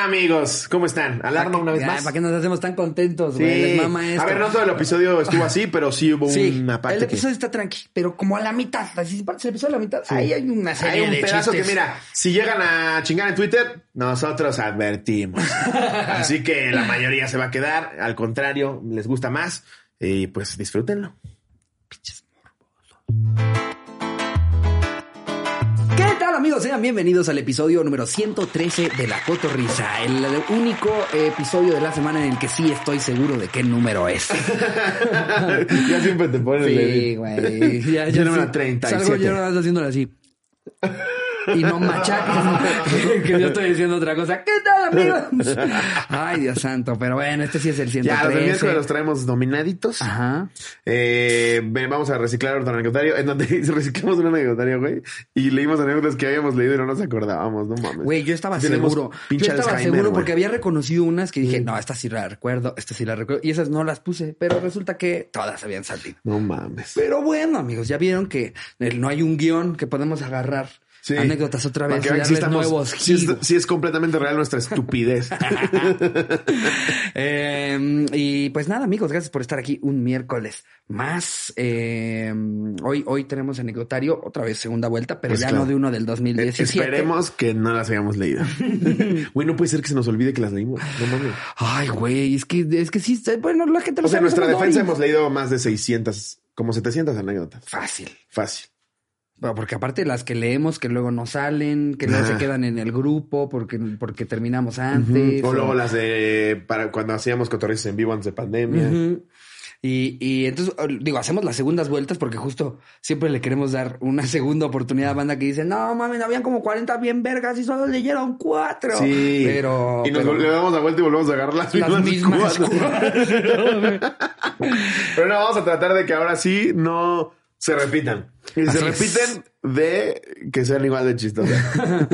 Amigos, ¿cómo están? Alarma una vez más. ¿Para qué nos hacemos tan contentos, güey? Sí. A ver, no todo el episodio estuvo así, pero sí hubo Sí, una parte el que... episodio está tranqui, pero como a la mitad, así partes el episodio a la mitad, ahí hay una serie Hay un de pedazo chistes. que, mira, si llegan a chingar en Twitter, nosotros advertimos. Así que la mayoría se va a quedar. Al contrario, les gusta más. Y pues disfrútenlo. ¿Qué tal, amigos? Sean bienvenidos al episodio número 113 de La Cotorrisa, el único episodio de la semana en el que sí estoy seguro de qué número es. ya siempre te pones Sí, güey. Ya, Yo número sí. 37. Salgo yo haciéndolo así. Y no machaques que yo estoy diciendo otra cosa. ¿Qué tal, amigos? Ay, Dios santo. Pero bueno, este sí es el Ya, los del miércoles 113. los traemos dominaditos. Ajá. Eh, vamos a reciclar otro anecdotario. En donde reciclamos un anecdotario, güey. Y leímos anécdotas que habíamos leído y no nos acordábamos, no mames. Güey, yo estaba Tenemos seguro. Yo estaba Alzheimer, seguro güey. porque había reconocido unas que dije, no, estas sí las recuerdo, estas sí las recuerdo. Y esas no las puse, pero resulta que todas habían salido. No mames. Pero bueno, amigos, ya vieron que no hay un guion que podemos agarrar. Sí. Anécdotas otra Para vez que y estamos- nuevos sí es, es completamente real nuestra estupidez. Eh, y pues nada, amigos, gracias por estar aquí un miércoles más. Eh, hoy, hoy tenemos anecdotario, otra vez segunda vuelta, pero Pues ya claro. no de uno del 2017. Esperemos que no las hayamos leído. Güey, no puede ser que se nos olvide que las leímos. No mames. Ay, güey, es que, es que sí, bueno, la gente lo O sea, en nuestra defensa hemos leído más de 600, como 700 anécdotas. Fácil. Fácil. Bueno, porque aparte las que leemos que luego no salen, que luego se quedan en el grupo porque, porque terminamos antes. O luego las de para cuando hacíamos cotorrizos en vivo antes de pandemia. Y, y entonces, digo, hacemos las segundas vueltas porque justo siempre le queremos dar una segunda oportunidad a banda que dice, no mames, habían como 40 bien vergas y solo leyeron cuatro. Sí. Pero. Y nos pero- le damos la vuelta y volvemos a agarrar las, las mismas, mismas cuatro. Pero no, vamos a tratar de que ahora sí no se repitan. Y Así se es. repiten de que sean igual de chistosas.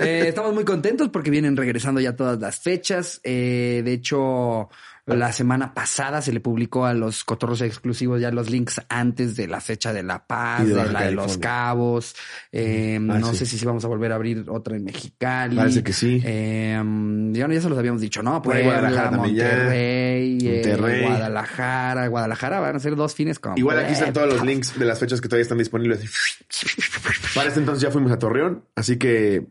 Eh, estamos muy contentos porque vienen regresando ya todas las fechas. Eh, de hecho, la semana pasada se le publicó a los cotorros exclusivos ya los links antes de la fecha de La Paz, de la de Los. Cabos. Eh, Ah, no sí. sé si vamos a volver a abrir otra en Mexicali. Parece que sí. Eh, ya, se los habíamos dicho, ¿no? Por ahí Puebla, ya. Monterrey, eh, Monterrey. Guadalajara. Guadalajara van a ser dos fines con. Igual aquí están todos los links de las fechas que todavía están disponibles. Para este entonces ya fuimos a Torreón, así que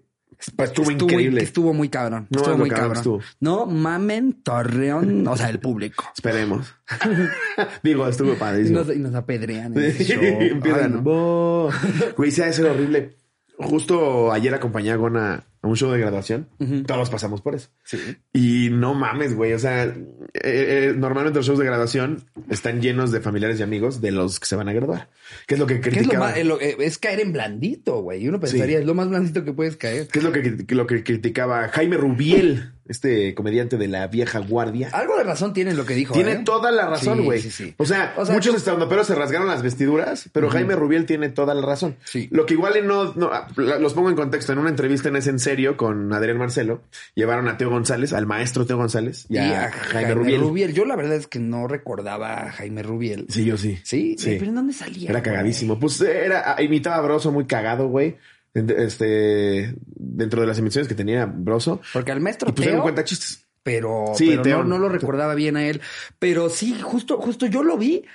estuvo, increíble. Estuvo muy cabrón. No, estuvo muy cabrón cabrón. estuvo. No mamen Torreón, o sea, el público. Esperemos. Digo, estuvo Y padrísimo. nos, y nos apedrean. Sí, show. Empiezan. Güey, de ser horrible. Justo ayer acompañé a Gona a un show de graduación. Todos pasamos por eso. Sí. Y no mames, güey. O sea, eh, eh, normalmente los shows de graduación están llenos de familiares y amigos de los que se van a graduar. ¿Qué es lo que ¿Qué es lo criticaba? más? eh, lo- es caer en blandito, güey. Y uno pensaría, Sí. es lo más blandito que puedes caer. ¿Qué es lo que- lo que criticaba Jaime Rubiel, este comediante de la vieja guardia? Algo de razón tiene en lo que dijo. Tiene ¿eh? toda la razón, Sí, güey. sí, sí. O sea, O sea, muchos estandoperos se rasgaron las vestiduras, pero Jaime Rubiel tiene toda la razón. Sí. Lo que igual no, los pongo en contexto. En una entrevista en Es en Serio con Adrián Marcelo, llevaron a Teo González, al maestro Teo González y, Y a, a Jaime, Jaime, Rubiel. Rubiel. Yo la verdad es que no recordaba a Jaime Rubiel. Sí, yo sí. ¿Sí? Sí. ¿Pero en dónde salía? Era cagadísimo. Pues era, imitaba a Broso muy cagado, güey. Este, dentro de las emisiones que tenía Broso. Porque al maestro Y pues Teo, cuenta chistes. pero, Sí, pero Teo. no, no lo recordaba bien a él. Pero sí, justo, justo yo lo vi.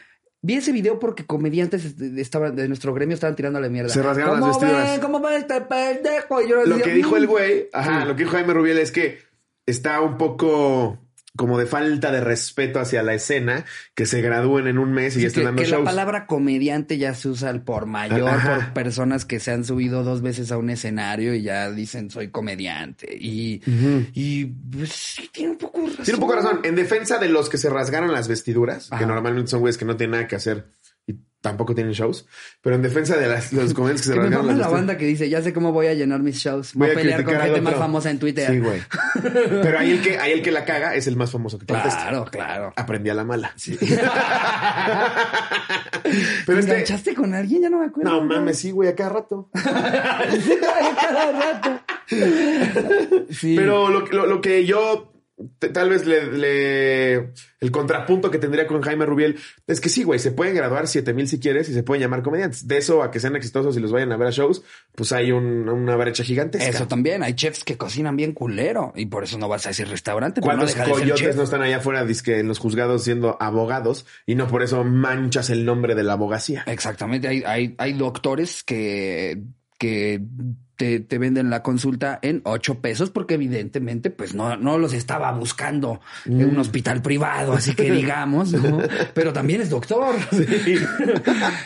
Vi ese video porque comediantes de, de- estaban, de nuestro gremio estaban tirando la mierda. Se rasgaron las ¿Cómo vestiduras. ven? ¿Cómo ven este pendejo? Y yo Lo decía, que dijo "Mm". el güey, ajá, Sí. lo que dijo Jaime Rubiel es que está un poco como de falta de respeto hacia la escena, que se gradúen en un mes y Sí, ya están que, dando que la shows. palabra comediante ya se usa al por mayor Ajá. por personas que se han subido dos veces a un escenario y ya dicen soy comediante. Y, y pues sí, tiene un poco razón. Tiene un poco razón. En defensa de los que se rasgaron las vestiduras, que normalmente son güeyes que no tienen nada que hacer tampoco tienen shows, pero en defensa de las, los comediantes que se rasgaron la banda que dice, ya sé cómo voy a llenar mis shows. Voy, Voy a a pelear con gente más famosa en Twitter. Sí, güey. Pero ahí el que, ahí el que la caga es el más famoso que contesta. Claro, claro. Aprendí a la mala. Sí. Pero ¿Te este. enganchaste con alguien? Ya no me acuerdo. No mames, sí, güey, a cada rato. Cada rato. Sí. Pero lo, que- lo, lo que yo tal vez le, le- el contrapunto que tendría con Jaime Rubiel es que sí, güey, se pueden graduar 7000 si quieres y se pueden llamar comediantes. De eso a que sean exitosos y los vayan a ver a shows, pues hay un- una brecha gigantesca. Eso también, hay chefs que cocinan bien culero y por eso no vas a ese restaurante. no ¿Cuántos de ser coyotes no están allá afuera dizque en los juzgados siendo abogados y no por eso manchas el nombre de la abogacía? Exactamente, hay, hay, hay doctores que, que te, te venden la consulta en ocho pesos porque evidentemente pues no, no los estaba buscando en Mm. un hospital privado, así que digamos, ¿no? pero también es doctor.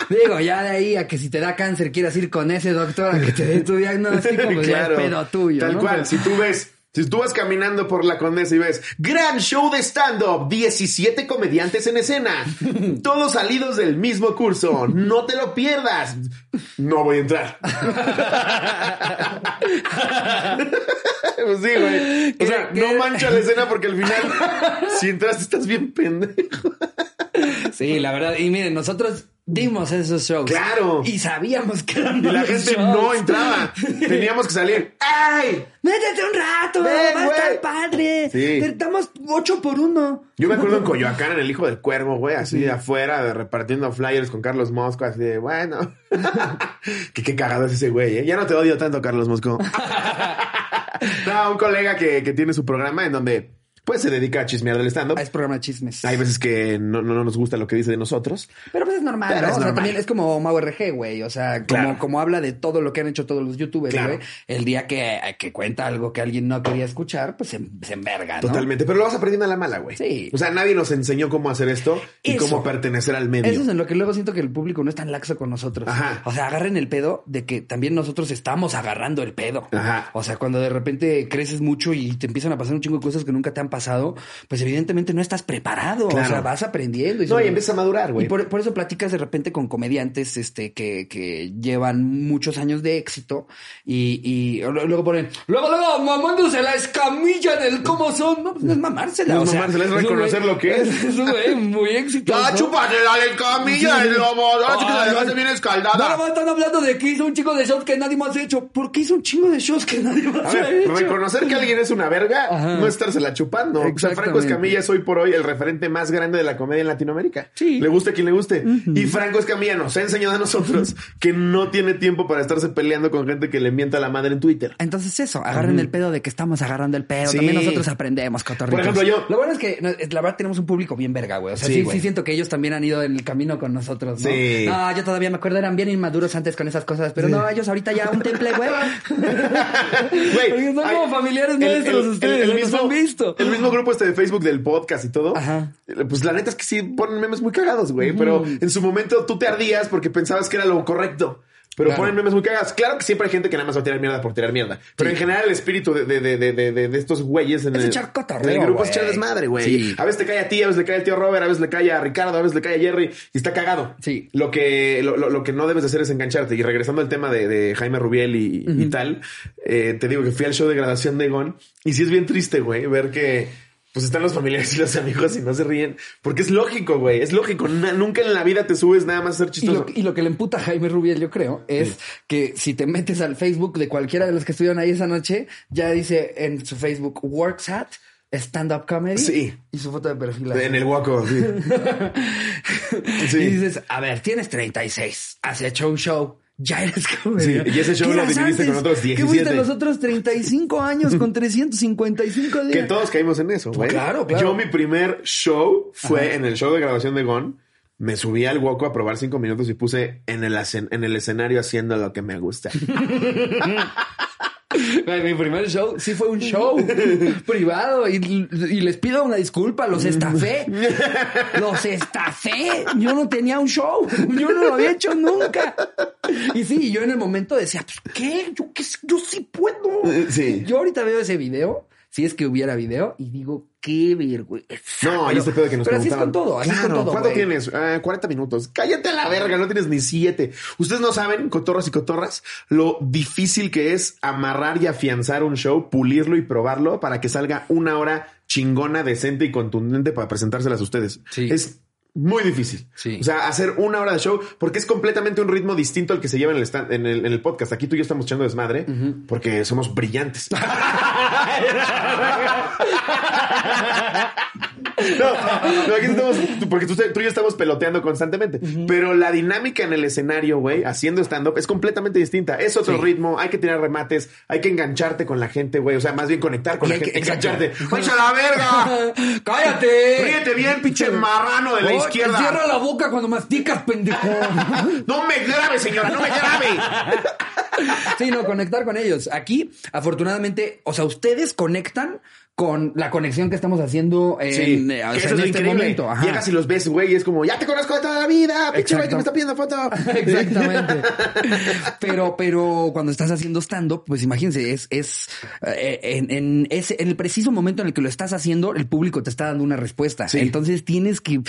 Digo, ya de ahí a que si te da cáncer quieras ir con ese doctor a que te dé tu diagnóstico, pues ya es pedo tuyo. Tal ¿no? cual, si tú ves, si tú vas caminando por la Condesa y ves gran show de stand-up, 17 comediantes en escena, todos salidos del mismo curso, no te lo pierdas. No voy a entrar. pues sí, güey. O ¿Qué- sea, no mancha la escena porque al final, si entraste, estás bien pendejo. Sí, la verdad. Y miren, nosotros dimos esos shows. Claro. Y sabíamos que eran Y la gente shows. no entraba. Teníamos que salir. ¡Ay! Métete un rato, Ven, va a estar padre. Sí. Te damos ocho por uno. Yo me acuerdo en Coyoacán, en El Hijo del Cuervo, güey, así de afuera, de repartiendo flyers con Carlos Mosco, así de, bueno. que qué cagado es ese güey, ¿eh? Ya no te odio tanto, Carlos Mosco. no, un colega que, que tiene su programa en donde, pues, se dedica a chismear del stand-up. Es programa de chismes. Hay veces que no, no nos gusta lo que dice de nosotros. Pero pues es normal, Pero ¿no? es o sea, normal. también es como Mau RG, güey. O sea, como, Claro. como habla de todo lo que han hecho todos los youtubers, Claro. güey. El día que, que cuenta algo que alguien no quería escuchar, pues se, se enverga, ¿no? Totalmente. Pero lo vas aprendiendo a la mala, güey. Sí. O sea, nadie nos enseñó cómo hacer esto y Eso. cómo pertenecer al medio. Eso es en lo que luego siento que el público no es tan laxo con nosotros. Ajá. O sea, agarren el pedo de que también nosotros estamos agarrando el pedo. Ajá. O sea, cuando de repente creces mucho y te empiezan a pasar un chingo de cosas que nunca te han pasado, pues evidentemente no estás preparado. Claro. O sea, vas aprendiendo. Y No, sobre- y empiezas a madurar, güey. Y por, por eso platicas de repente con comediantes este, que, que llevan muchos años de éxito y, y luego ponen, luego, luego, mamándose la escamilla del cómo son. No, pues no es mamársela. No o es sea, mamársela, es un reconocer lo que es. Es un muy exitoso. ¡Ah, chúpatela del camilla, el lomo! ¡Ah, chica, la dejaste bien escaldada! Nada más están hablando de que hizo un chingo de shows que nadie más ha hecho. ¿Por qué hizo un chingo de shows que nadie más A ha ver, hecho? reconocer que alguien es una verga, Ajá. no estársela chupando. O sea, Franco. Escamilla es hoy por hoy el referente más grande de la comedia en Latinoamérica. Sí. Le guste a quien le guste. Y Franco Escamilla nos ha enseñado a nosotros que no tiene tiempo para estarse peleando con gente que le mienta la madre en Twitter. Entonces eso, agarren el pedo de que estamos agarrando el pedo. Sí. También nosotros aprendemos, cotorritos. Por ejemplo, yo- Lo bueno es que la verdad tenemos un público bien verga, güey. O sea, Sí, sí, güey. sí siento que ellos también han ido en el camino con nosotros, ¿no? Sí. No, yo todavía me acuerdo, eran bien inmaduros antes con esas cosas. Pero no, ellos ahorita ya un temple, güey. Güey, Porque son como familiares nuestros ustedes, ya nos han visto. El mismo grupo este de Facebook del podcast y todo. Ajá. Pues la neta es que sí ponen memes muy cagados, güey. Pero en su momento tú te ardías porque pensabas que era lo correcto. Pero Claro. ponen memes muy cagados. Claro que siempre hay gente que nada más va a tirar mierda por tirar mierda. Pero Sí. en general el espíritu de, de, de, de, de, de estos güeyes en Es el, echar cotorreo, en el grupo es güey. echar desmadre, güey. Sí. A veces te cae a ti, a veces le cae al tío Robert, a veces le cae a Ricardo, a veces le cae a Jerry y está cagado. Sí. Lo que, lo, lo- lo que no debes de hacer es engancharte. Y regresando al tema de, de Jaime Rubiel y, y tal, eh, te digo que fui al show de graduación de Gon y sí es bien triste, güey, ver que pues están los familiares y los amigos y no se ríen. Porque es lógico, güey. Es lógico. Na- nunca en la vida te subes nada más a ser Y chistoso. lo, y lo que le emputa a Jaime Rubiel, yo creo, es que si te metes al Facebook de cualquiera de los que estuvieron ahí esa noche, ya dice en su Facebook Works at Stand Up Comedy. Sí. Y su foto de perfil. así. En el guaco, sí. Sí. Y dices, a ver, tienes 36, has hecho un show. Ya eres comediante. Sí, y ese show ¿Qué lo dividiste con otros ¿Qué 17? fuiste los otros 35 años con 355 días? Que todos caímos en eso, güey. Claro, claro. Yo mi primer show fue en el show de grabación de Gon. Me subí al Woco a probar cinco minutos y puse en el, en el escenario haciendo lo que me gusta. Mi primer show sí fue un show privado y, y les pido una disculpa, los estafé. Los estafé. Yo no tenía un show. Yo no lo había hecho nunca. Y sí, yo en el momento decía, pues, ¿qué? Yo, qué yo sí puedo. Sí. Yo ahorita veo ese video, si es que hubiera video, y digo, qué vergüenza. No, y este pedo que nos Pero así es con todo, así es con Claro, todo. ¿Cuánto tienes? Ah, 40 minutos. Cállate a la verga, no tienes ni siete. Ustedes no saben, cotorros y cotorras, lo difícil que es amarrar y afianzar un show, pulirlo y probarlo para que salga una hora chingona, decente y contundente para presentárselas a ustedes. Sí. Es muy difícil. Sí. O sea, hacer una hora de show, porque es completamente un ritmo distinto al que se lleva en el, stand- en el, en el podcast. Aquí tú y yo estamos echando desmadre porque somos brillantes. no, no, aquí estamos, porque tú, tú y yo estamos peloteando constantemente. Pero la dinámica en el escenario, güey, haciendo stand-up es completamente distinta. Es otro Sí. ritmo, hay que tirar remates, hay que engancharte con la gente, güey. O sea, más bien conectar con Y la que- gente. Engancharte. ¡Váyanse a la verga! ¡Cállate! Ríete bien, pinche marrano de la Oh, izquierda. Cierra la boca cuando masticas, pendejo. No me grabe, señora, no me grabe. Sí, no, conectar con ellos. Aquí, afortunadamente, o sea, ustedes conectan con la conexión que estamos haciendo en, Sí, eh, o que sea, eso en es lo este increíble. momento. Ajá. Llegas y los ves, güey, y es como, ya te conozco de toda la vida, pinche güey que me está pidiendo foto. Exactamente. Pero, pero cuando estás haciendo stand-up, pues imagínense, es, es eh, en, en ese, en el preciso momento en el que lo estás haciendo, el público te está dando una respuesta. Sí. Entonces tienes que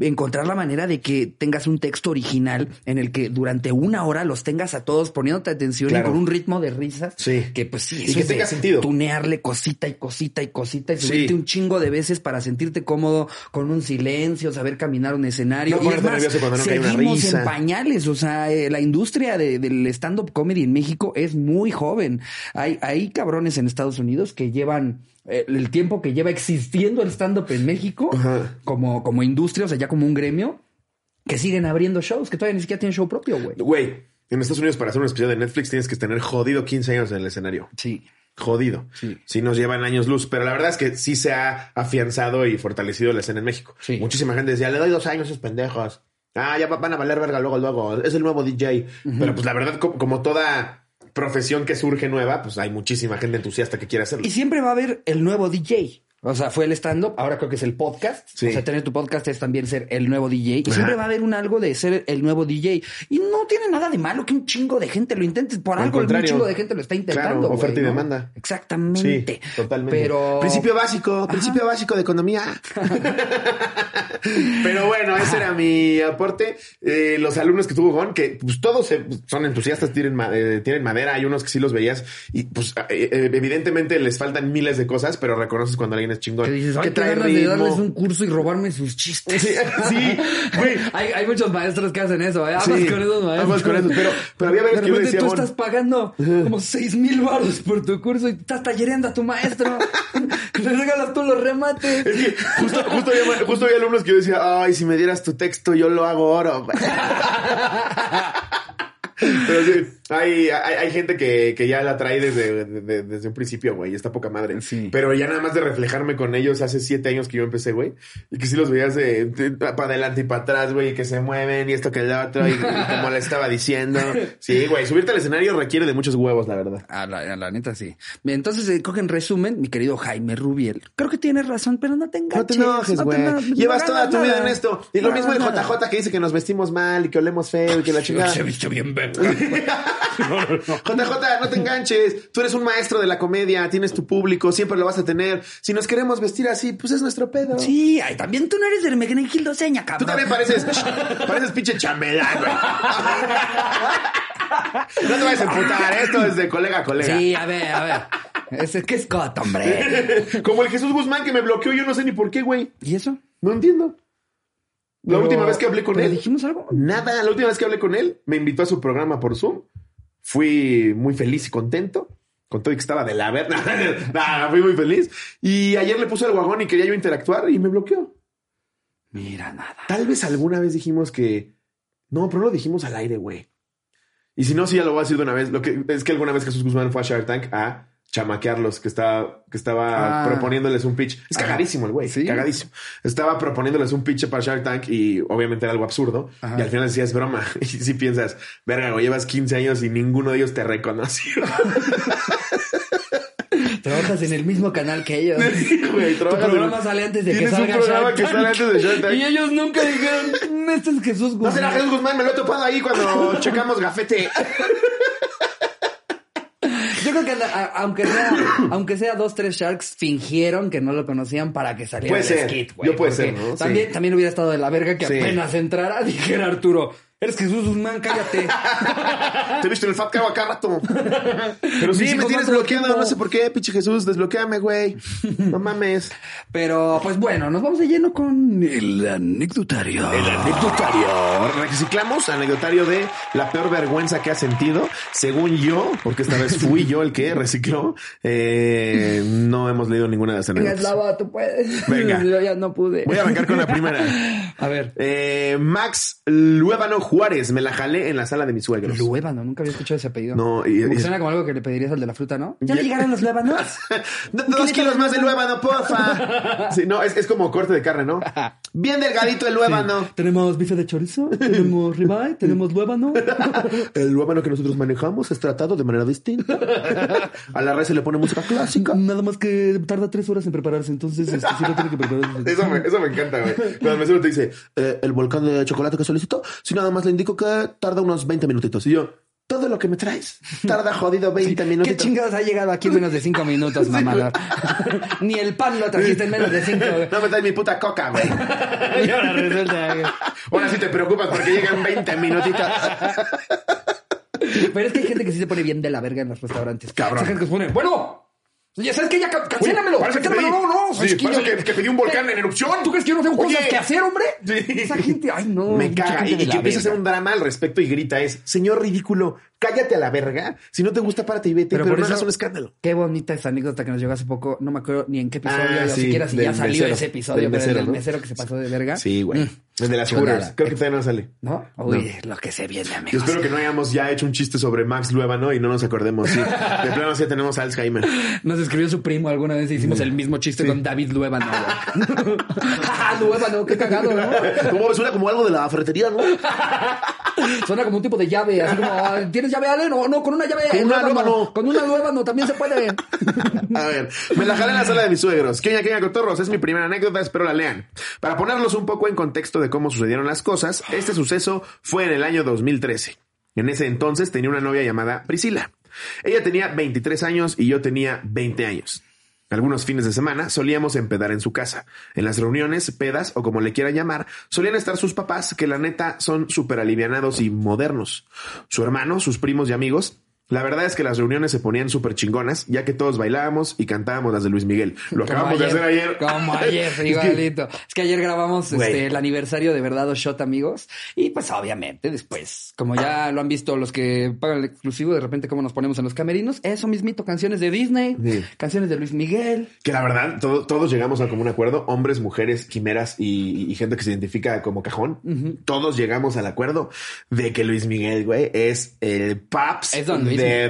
encontrar la manera de que tengas un texto original en el que durante una hora los tengas a todos poniéndote atención Claro. y con un ritmo de risas. Sí. Que pues sí, Y que tenga sentido. Tunearle cosita y cosita y cosita y Sí. subirte un chingo de veces para sentirte cómodo con un silencio, saber caminar un escenario. No y es ponerte más, nervioso cuando no cae una seguimos risa. en pañales. O sea, eh, la industria de- del stand-up comedy en México es muy joven. Hay, hay cabrones en Estados Unidos que llevan eh, el tiempo que lleva existiendo el stand-up en México Ajá. como, como industria, o sea, ya como un gremio, que siguen abriendo shows, que todavía ni siquiera tienen show propio, güey. Güey, en Estados Unidos para hacer un especial de Netflix tienes que tener jodido 15 años en el escenario. Sí. Jodido. Sí. Sí nos llevan años luz, pero la verdad es que sí se ha afianzado y fortalecido la escena en México. Sí. Muchísima gente decía, le doy dos años a esos pendejos. Ah, ya va- van a valer verga luego, luego. Es el nuevo DJ. Pero pues la verdad, co- como toda profesión que surge nueva, pues hay muchísima gente entusiasta que quiere hacerlo. Y siempre va a haber el nuevo DJ. O sea, fue el stand-up, ahora creo que es el podcast. Sí. O sea, tener tu podcast es también ser el nuevo DJ. Y Ajá. siempre va a haber un algo de ser el nuevo DJ. Y no tiene nada de malo que un chingo de gente lo intente. Por Al algo un chingo de gente lo está intentando. Claro, oferta y ¿no? demanda. Exactamente. Sí, totalmente. Pero. Principio básico, principio básico de economía. Pero bueno, ese era mi aporte. Eh, los alumnos que tuvo Gon, que pues todos son entusiastas, tienen, eh, tienen madera, hay unos que sí los veías y pues eh, evidentemente les faltan miles de cosas, pero reconoces cuando alguien chingón. Que dices, qué trae ganas de darles un curso y robarme sus chistes. Sí, sí, güey. hay, hay muchos maestros que hacen eso, ¿eh? Aguas Sí, con esos maestros. aguas con esos, pero- pero había veces De que yo decía, tú bueno. estás pagando como seis mil baros por tu curso y estás tallereando a tu maestro. Le regalas tú los remates. Es que justo, justo, había, justo había alumnos que yo decía, ay, si me dieras tu texto, yo lo hago oro. güey". Pero sí, hay, hay, hay gente que, que ya la trae desde, de- desde un principio, güey. y Está poca madre. Sí. Pero ya nada más de reflejarme con ellos hace siete años que yo empecé, güey. Y que sí los veías de, para adelante y para atrás, güey. Y que se mueven y esto que el otro. Y, y como le estaba diciendo. Sí, güey. Subirte al escenario requiere de muchos huevos, la verdad. A la, a la neta, sí. Entonces, eh, cogen resumen, mi querido Jaime Rubiel. Creo que tienes razón, pero no te enganches. No te enojes, güey. no Llevas toda tu vida en esto. Y lo mismo nada. JJ que dice que nos vestimos mal y que olemos feo y que la chingada. Se vistió bien verga. JJ, no te enganches. Tú eres un maestro de la comedia, tienes tu público, siempre lo vas a tener. Si nos queremos vestir así, pues es nuestro pedo. Sí, ay, también tú no eres del Megenegildo Seña, cabrón. Tú también pareces, pareces pinche chambelán, güey. No te vayas a emputar, esto es de colega a colega. Sí, a ver, a ver. Ese que es coto, hombre. Como el Jesús Guzmán que me bloqueó, yo no sé ni por qué, güey. ¿Y eso? No entiendo. La Pero- última vez que hablé con ¿pero él. dijimos algo? Nada, la última vez que hablé con él, me invitó a su programa por Zoom. Fui muy feliz y contento. Con todo y que estaba de la verga. Nah, fui muy feliz. Y ayer le puse el guagón y quería yo interactuar y me bloqueó. Mira, nada. Tal vez alguna vez dijimos que. No, pero lo dijimos al aire, güey. Y si no, sí, ya lo voy a decir de una vez. Lo que es que alguna vez Jesús Guzmán fue a Shark Tank a chamaquearlos, que estaba, que estaba Ah. proponiéndoles un pitch. Es cagadísimo el güey, Sí. cagadísimo. Estaba proponiéndoles un pitch para Shark Tank y obviamente era algo absurdo. Ajá. Y al final decías broma. Y si piensas, verga, güey, llevas 15 años y ninguno de ellos te reconoció. Trabajas en el mismo canal que ellos. Sí, güey, Tu trabajas programa en- sale antes de que salga un programa Shark que sale antes de Shark Tank. Y ellos nunca dijeron, "Mm, este es Jesús No Guzmán. será Jesús Guzmán, me lo he topado ahí cuando checamos gafete. Yo creo que a- aunque sea, aunque sea dos, tres Sharks, fingieron que no lo conocían para que saliera Puede el ser. skit, güey. Yo puede ser, ¿no? También, Sí. también hubiera estado de la verga que Sí. apenas entrara dijera Arturo, Eres Jesús Guzmán, cállate. Te he visto en el Fat Cow acá rato. Pero sí, Sí, me tienes bloqueado, no sé por qué, pinche Jesús, desbloqueame, güey. No mames. Pero, pues bueno, nos vamos de lleno con el anecdotario. El anecdotario. Reciclamos anecdotario de la peor vergüenza que ha sentido. Según yo, porque esta vez fui yo el que recicló, eh, no hemos leído ninguna de las Venga, anécdotas. Tú puedes. Venga. Yo ya no pude. Voy a arrancar con la primera. A ver. Eh, Max Luébano Juárez, me la jalé en la sala de mis suegros. Luébano, nunca había escuchado ese apellido. No, y- y- suena como algo que le pedirías al de la fruta, ¿no? ¿Ya le llegaron los luébanos? Do- Dos kilos más de luébano, porfa. Sí, no, es, es como corte de carne, ¿no? Bien delgadito el luébano. Tenemos bife de chorizo, tenemos ribeye, tenemos luébano. El luébano que nosotros manejamos es tratado de manera distinta. A la red se le pone música clásica. Nada más que tarda tres horas en prepararse, entonces este, sí lo tiene que preparar. Eso me, eso me encanta, güey. Cuando el mesero te dice, eh, el volcán de chocolate que solicito, si nada más le indico que tarda unos 20 minutitos. Y yo, todo lo que me traes tarda jodido 20 ¿Qué minutitos. chingados ha llegado aquí en menos de cinco minutos, mamador? Ni el pan lo trajiste en menos de cinco. güey. No me traes mi puta coca, güey. Y ahora resulta que- Ahora sí te preocupas porque llegan 20 minutitos. Pero es que hay gente que sí se pone bien de la verga en los restaurantes. Cabrón. Esa gente que se pone, bueno, ya sabes que ya ca- cancélamelo, cancélamelo, no, no. sí, es que parece yo- que- que pedí un volcán en erupción. ¿Tú crees que yo no tengo Oye. cosas que hacer, hombre? Sí. Esa gente, ay no. Me caga. Y, y que empieza a hacer un drama al respecto y grita es, señor ridículo, cállate a la verga. Si no te gusta, párate y vete, pero, por no eso- hagas un escándalo. Qué bonita esa anécdota que nos llegó hace poco. No me acuerdo ni en qué episodio, Ah, sí, siquiera si ya salió mesero, ese episodio, del pero mesero, el del ¿no? mesero que se pasó de verga. Sí, güey. Mm. El de las. Hooters. Creo que todavía no sale. ¿No? Uy, lo que se viene, Yo amigos. espero que no hayamos ya hecho un chiste sobre Max Luébano y no nos acordemos. Sí. De plano sí tenemos Alzheimer. Nos escribió su primo alguna vez y hicimos el mismo chiste con David. Ja, Luébano, qué cagado, ¿no? Como, suena como algo de la ferretería, ¿no? Suena como un tipo de llave, así como, ah, ¿tienes llave Ale? No, no, con una llave Con una. Luébano. Con una Luébano también se puede. A ver, me la jalé en la sala de mis suegros. Queña, queña, cotorros. Es mi primera anécdota, espero la lean. Para ponerlos un poco en contexto de cómo sucedieron las cosas, este suceso fue en el año 2013. En ese entonces tenía una novia llamada Priscila. Ella tenía 23 años y yo tenía 20 años. Algunos fines de semana solíamos empedar en su casa. En las reuniones, pedas o como le quieran llamar, solían estar sus papás que la neta son súper alivianados y modernos. Su hermano, sus primos y amigos. La verdad es que las reuniones se ponían súper chingonas, ya que todos bailábamos y cantábamos las de Luis Miguel. Lo Como acabamos de hacer ayer. Como ayer, Es que- igualito. Es que ayer grabamos este, el aniversario de Verdad o Shot, amigos. Y pues obviamente después, como ya lo han visto los que pagan el exclusivo, de repente como nos ponemos en los camerinos, eso mismito, canciones de Disney, Sí. canciones de Luis Miguel. Que la verdad, todo- todos llegamos a común acuerdo, hombres, mujeres, quimeras y, y gente que se identifica como cajón. Todos llegamos al acuerdo de que Luis Miguel, güey, es el paps Es Don Luis. de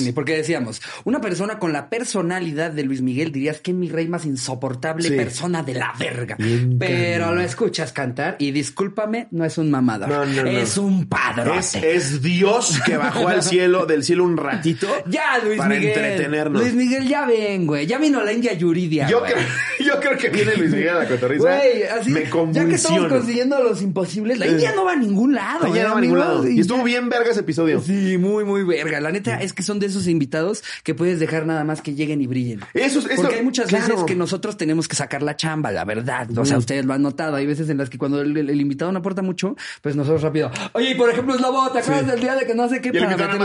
Es Don porque decíamos, una persona con la personalidad de Luis Miguel dirías que mi rey más insoportable Sí. persona de la verga. Bien Pero lo escuchas cantar y discúlpame, no es un mamador. No, no, no. Es un padrote. Es, es Dios que bajó al cielo, del cielo un ratito. Ya, Luis para Miguel. entretenernos. Luis Miguel, ya ven, güey. Ya vino la India Yuridia. Yo creo, yo creo que viene Luis Miguel a la cotorriza. Güey, así, me ya que estamos consiguiendo los imposibles, la India no va a ningún lado. No, ya ¿eh, no va a ningún lado. Y estuvo bien verga ese episodio. Sí, muy, muy verga. La neta es que son de esos invitados que puedes dejar nada más que lleguen y brillen. Eso, eso, Porque hay muchas claro. veces que nosotros tenemos que sacar la chamba, la verdad. O sea, ustedes lo han notado. Hay veces en las que cuando el, el- el invitado no aporta mucho, pues nosotros rápido. Oye, por ejemplo, es la bota, ¿te acuerdas Sí. del día de que no sé qué Y el para nada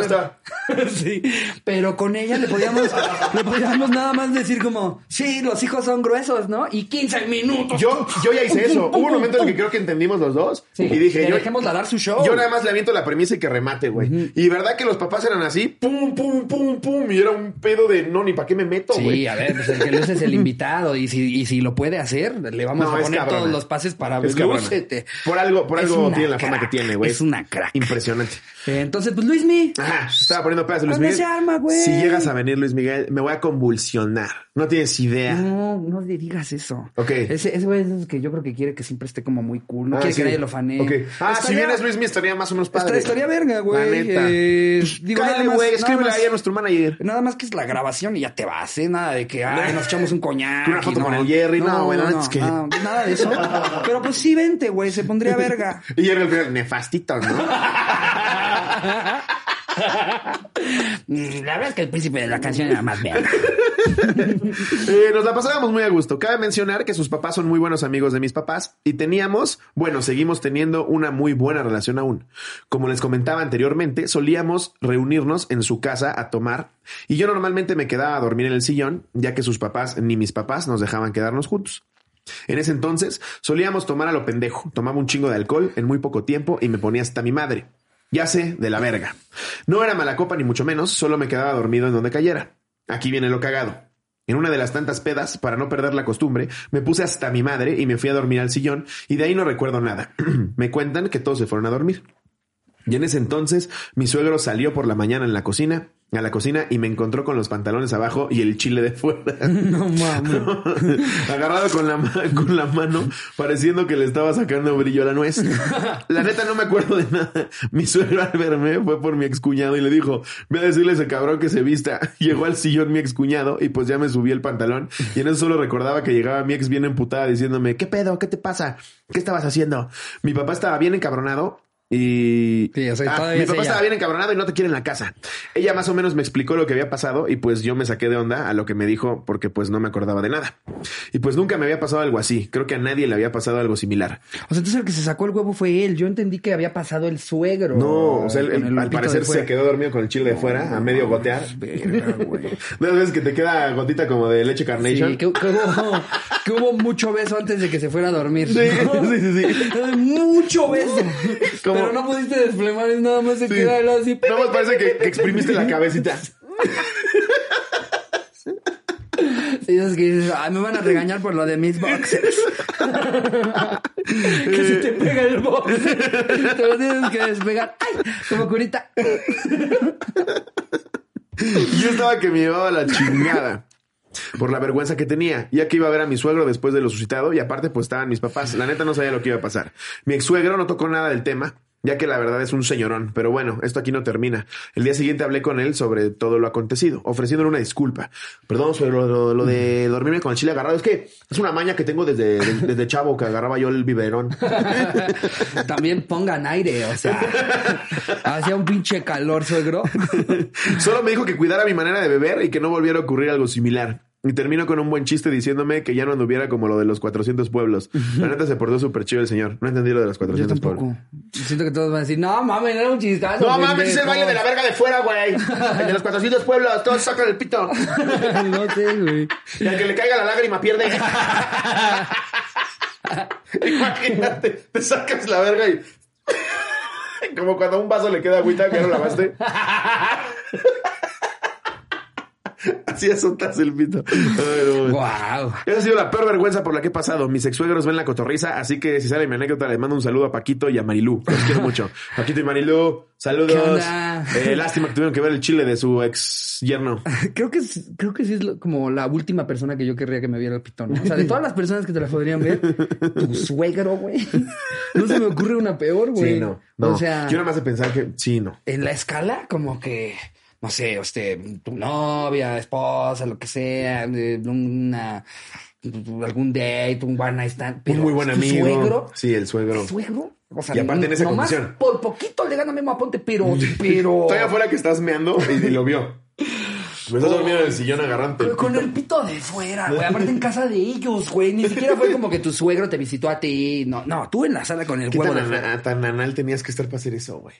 meterle- sí. Pero con ella le podíamos, le podíamos nada más decir como, sí, los hijos son gruesos, ¿no? Y 15 minutos. Yo, yo ya hice eso. Hubo un momento en el que creo que entendimos los dos. Sí, y dije, yo, dejémosla dar su show. yo nada más le aviento la premisa y que remate, güey. Y verdad que los papás eran así, pum, pum, pum, pum. Y era un pedo de no, ni para qué me meto, güey. Sí, a ver, pues el que luce es el invitado y si, y si lo puede hacer, le vamos No, a poner cabrona. todos los pases para Es lúcete. Por algo, por Es algo tiene la fama crack, que tiene, güey. Es una crack. Impresionante. Eh, Entonces, pues Luismi. Ajá, estaba poniendo pedazos Luis ¿Dónde Miguel. se arma, güey? Si llegas a venir Luis Miguel, me voy a convulsionar. No tienes idea. No, no le digas eso. Ok. Ese, ese güey es que yo creo que quiere que siempre esté como muy cool. No Ah, quiere sí. que nadie lo fanee. Ok. Ah, si Estaría- vienes Luis Miguel estaría más o menos padre. Estaría, verga, güey. La neta. Eh, digo, nada Cállale, más- güey, nada escríbele ahí a nuestro manager. Nada más que es la grabación y ya te vas, ¿eh? Nada de que, ay, nos echamos un coñac. Una foto con el Jerry. No, güey, la neta es que- no, nada de eso. Pero pues sí, vente, güey, se pondría verga. Y era el nefastito, ¿no? Mm, La verdad es que el príncipe de la canción era más bien. Eh, nos la pasábamos muy a gusto. Cabe mencionar que sus papás son muy buenos amigos de mis papás y teníamos, bueno, seguimos teniendo una muy buena relación aún. Como les comentaba anteriormente, solíamos reunirnos en su casa a tomar y yo normalmente me quedaba a dormir en el sillón, ya que sus papás ni mis papás nos dejaban quedarnos juntos. En ese entonces solíamos tomar a lo pendejo, tomaba un chingo de alcohol en muy poco tiempo y me ponía hasta mi madre. Ya sé, de la verga. No era mala copa ni mucho menos, solo me quedaba dormido en donde cayera. Aquí viene lo cagado. En una de las tantas pedas, para no perder la costumbre, me puse hasta mi madre y me fui a dormir al sillón y de ahí no recuerdo nada. me cuentan que todos se fueron a dormir. Y en ese entonces mi suegro salió por la mañana en la cocina, a la cocina y me encontró con los pantalones abajo y el chile de fuera. No mames. Agarrado con la, con la mano, pareciendo que le estaba sacando brillo a la nuez. La neta no me acuerdo de nada. Mi suegro al verme fue por mi excuñado y le dijo, ve a decirle a ese cabrón que se vista. Llegó al sillón mi excuñado y pues ya me subí el pantalón y en eso solo recordaba que llegaba mi ex bien emputada diciéndome, ¿qué pedo? ¿Qué te pasa? ¿Qué estabas haciendo? Mi papá estaba bien encabronado y Sí, o sea, Ah, mi papá estaba bien encabronado y no te quiere en la casa. Ella más o menos me explicó lo que había pasado y pues yo me saqué de onda a lo que me dijo porque pues no me acordaba de nada. Y pues nunca me había pasado algo así. Creo que a nadie le había pasado algo similar. O sea, entonces el que se sacó el huevo fue él. Yo entendí que había pasado el suegro. No, o sea, él- él, el al parecer se quedó dormido con el chile de fuera a medio gotear. Verga, las veces que te queda gotita como de leche carnation. Sí, que, que hubo, que hubo mucho beso antes de que se fuera a dormir. Sí, ¿no? sí, sí, sí. Mucho beso. Como- Pero no pudiste desplemar, es nada más se Sí. queda él así. Nada más parece que, que exprimiste la cabecita. Y es que dices, "Ay, me van a regañar por lo de mis boxers. que se te pega el boxer. Te lo tienes que despegar. ¡Ay! Como curita. Yo estaba que me llevaba la chingada. Por la vergüenza que tenía, ya que iba a ver a mi suegro después de lo suscitado y aparte pues estaban mis papás. La neta no sabía lo que iba a pasar. Mi ex suegro no tocó nada del tema, ya que la verdad es un señorón. Pero bueno, esto aquí no termina. El día siguiente hablé con él sobre todo lo acontecido, ofreciéndole una disculpa. Perdón, suegro, lo, lo de dormirme con el chile agarrado. Es que es una maña que tengo desde, de- desde chavo, que agarraba yo el biberón. También pongan aire, o sea. Hacía un pinche calor, suegro. Solo me dijo que cuidara mi manera de beber y que no volviera a ocurrir algo similar. Y termino con un buen chiste diciéndome que ya no anduviera como lo de los 400 pueblos. La neta se portó súper chido el señor. No entendí lo de los Yo 400 tampoco. pueblos. Siento que todos van a decir, no mames, era un chistazo. No mames, es el pendejo". baile de la verga de fuera, güey. El de los 400 pueblos, todos sacan el pito. no sé, güey. Y al que le caiga la lágrima pierde. Imagínate, te sacas la verga y. Como cuando a un vaso le queda agüita que no lavaste. Así azotas el pito. Ay. Wow. Esa ha sido la peor vergüenza por la que he pasado. Mis ex suegros ven la cotorriza, así que si sale mi anécdota, les mando un saludo a Paquito y a Marilú. Los quiero mucho. Paquito y Marilú, saludos. Eh, lástima que tuvieron que ver el chile de su ex yerno. Creo que, creo que sí es como la última persona que yo querría que me viera el pitón. O sea, de todas las personas que te la podrían ver, tu suegro, güey. No se me ocurre una peor, güey. Sí, no, no. O sea, Yo nada más de pensar que sí, no. en la escala, como que, no sé, este, tu novia, esposa, lo que sea, una, algún date, un one night stand. Pero un muy buen amigo. Suegro, Sí, el suegro. ¿Tu suegro. O sea, Y aparte en esa nomás condición. Por poquito le gana a Memo Aponte, pero, pero. Estoy afuera que estás meando y, y lo vio. Me estás dormido en el sillón agarrante. Pero con el pito de fuera, güey. Aparte en casa de ellos, güey. Ni siquiera fue como que tu suegro te visitó a ti. No, no, tú en la sala con el ¿Qué huevo tan, de fuera. tan anal tenías que estar para hacer eso, güey?